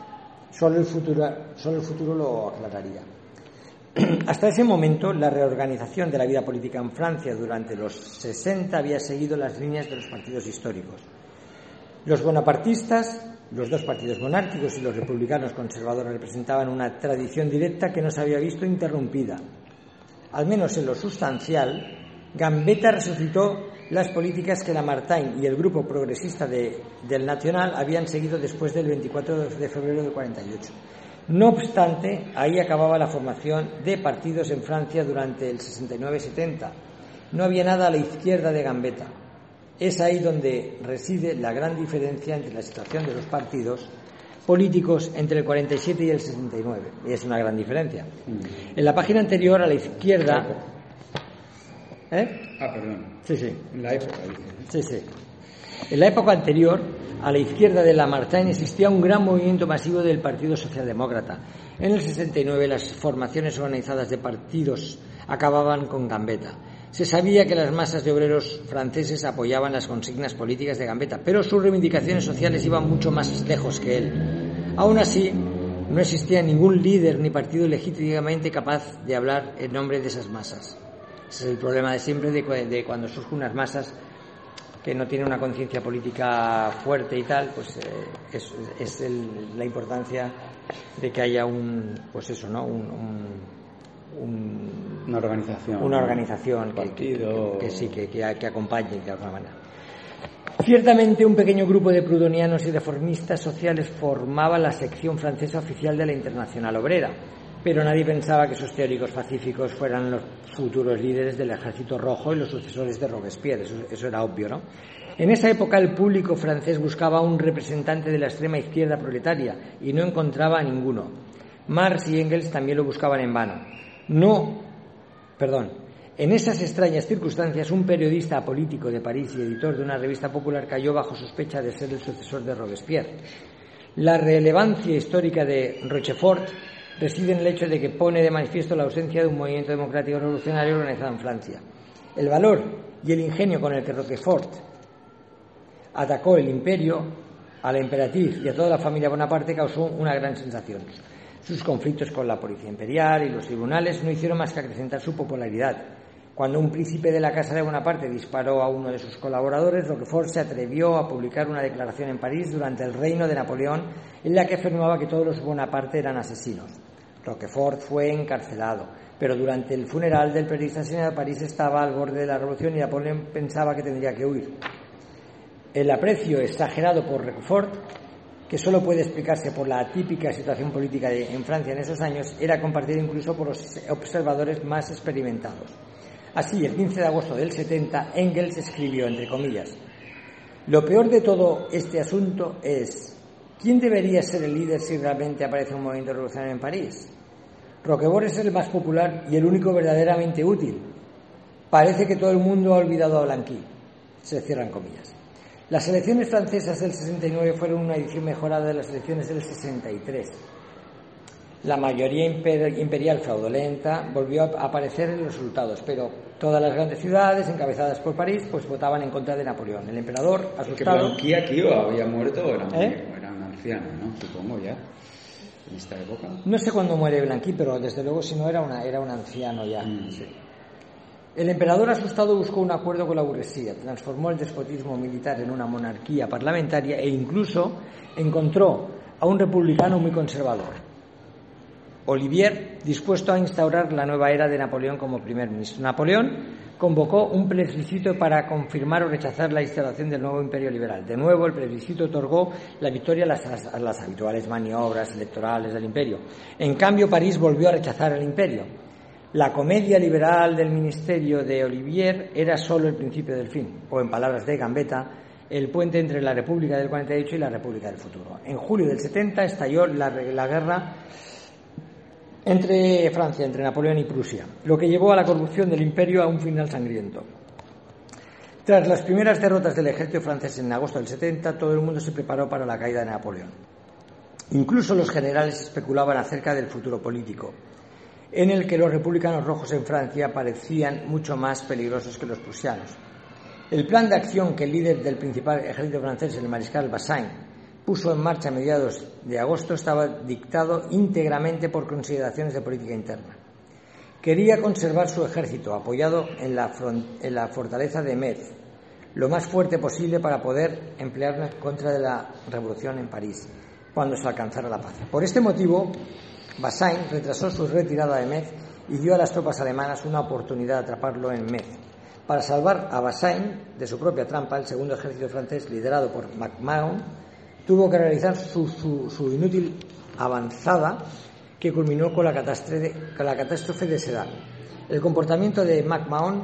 Solo el futuro, solo el futuro lo aclararía. Hasta ese momento, la reorganización de la vida política en Francia durante los 60 había seguido las líneas de los partidos históricos. Los bonapartistas, los dos partidos monárquicos y los republicanos conservadores representaban una tradición directa que no se había visto interrumpida. Al menos en lo sustancial, Gambetta resucitó las políticas que Lamartine y el grupo progresista del Nacional habían seguido después del 24 de febrero del 48. No obstante, ahí acababa la formación de partidos en Francia durante el 69-70. No había nada a la izquierda de Gambetta. Es ahí donde reside la gran diferencia entre la situación de los partidos políticos entre el 47 y el 69. Y es una gran diferencia. En la página anterior, a la izquierda. ¿Eh? Ah, perdón. Sí, sí. En la época. Sí, sí. En la época anterior, a la izquierda de Lamartine existía un gran movimiento masivo del Partido Socialdemócrata. En el 69 las formaciones organizadas de partidos acababan con Gambetta. Se sabía que las masas de obreros franceses apoyaban las consignas políticas de Gambetta, pero sus reivindicaciones sociales iban mucho más lejos que él. Aún así, no existía ningún líder ni partido legítimamente capaz de hablar en nombre de esas masas. Es el problema de siempre de, cuando surgen unas masas que no tiene una conciencia política fuerte y tal, pues eh, es, la importancia de que haya un, pues eso, ¿no? Un, una organización, una organización que, partido... que, sí, que, que, acompañe de alguna manera. Ciertamente un pequeño grupo de prudonianos y reformistas sociales formaba la sección francesa oficial de la Internacional Obrera, pero nadie pensaba que esos teóricos pacíficos fueran los futuros líderes del Ejército Rojo y los sucesores de Robespierre, eso, era obvio, ¿no? En esa época el público francés buscaba un representante de la extrema izquierda proletaria y no encontraba a ninguno. Marx y Engels también lo buscaban en vano. No, perdón, en esas extrañas circunstancias un periodista político de París y editor de una revista popular cayó bajo sospecha de ser el sucesor de Robespierre. La relevancia histórica de Rochefort reside en el hecho de que pone de manifiesto la ausencia de un movimiento democrático revolucionario organizado en Francia. El valor y el ingenio con el que Roquefort atacó el imperio, a la emperatriz y a toda la familia Bonaparte causó una gran sensación. Sus conflictos con la policía imperial y los tribunales no hicieron más que acrecentar su popularidad. Cuando un príncipe de la Casa de Bonaparte disparó a uno de sus colaboradores, Roquefort se atrevió a publicar una declaración en París durante el reino de Napoleón en la que afirmaba que todos los Bonaparte eran asesinos. Roquefort fue encarcelado, pero durante el funeral del periodista señor París estaba al borde de la revolución y Napoleón pensaba que tendría que huir. El aprecio exagerado por Roquefort, que solo puede explicarse por la atípica situación política en Francia en esos años, era compartido incluso por los observadores más experimentados. Así, el 15 de agosto del 70, Engels escribió, entre comillas, lo peor de todo este asunto es, ¿quién debería ser el líder si realmente aparece un movimiento revolucionario en París? Roquefort es el más popular y el único verdaderamente útil. Parece que todo el mundo ha olvidado a Blanqui. Se cierran comillas. Las elecciones francesas del 69 fueron una edición mejorada de las elecciones del 63. La mayoría imperial fraudulenta volvió a aparecer en los resultados, pero todas las grandes ciudades, encabezadas por París, pues votaban en contra de Napoleón. El emperador, asustado... Que Blanqui había muerto era, ¿Eh? era un anciano, ¿no? Supongo ya en esta época? No sé cuándo muere Blanqui, pero desde luego si no era, una, era un anciano ya. Mm. El emperador asustado buscó un acuerdo con la burguesía, transformó el despotismo militar en una monarquía parlamentaria e incluso encontró a un republicano muy conservador, Olivier, dispuesto a instaurar la nueva era de Napoleón como primer ministro. Napoleón convocó un plebiscito para confirmar o rechazar la instalación del nuevo imperio liberal. De nuevo, el plebiscito otorgó la victoria a las, habituales maniobras electorales del imperio. En cambio, París volvió a rechazar el imperio. La comedia liberal del ministerio de Olivier era solo el principio del fin, o en palabras de Gambetta, el puente entre la República del 48 y la República del futuro. En julio del 70 estalló la, la guerra entre Francia, entre Napoleón y Prusia, lo que llevó a la corrupción del imperio a un final sangriento. Tras las primeras derrotas del ejército francés en agosto del 70, todo el mundo se preparó para la caída de Napoleón. Incluso los generales especulaban acerca del futuro político, en el que los republicanos rojos en Francia parecían mucho más peligrosos que los prusianos. El plan de acción que el líder del principal ejército francés, el mariscal Bassin, puso en marcha a mediados de agosto estaba dictado íntegramente por consideraciones de política interna. Quería conservar su ejército apoyado en la, fortaleza de Metz, lo más fuerte posible para poder emplearlo contra de la revolución en París cuando se alcanzara la paz. Por este motivo, Bassain retrasó su retirada de Metz y dio a las tropas alemanas una oportunidad de atraparlo en Metz. Para salvar a Bassain de su propia trampa, el segundo ejército francés, liderado por MacMahon, tuvo que realizar su, inútil avanzada que culminó con la catástrofe, con la catástrofe de Sedan. El comportamiento de MacMahon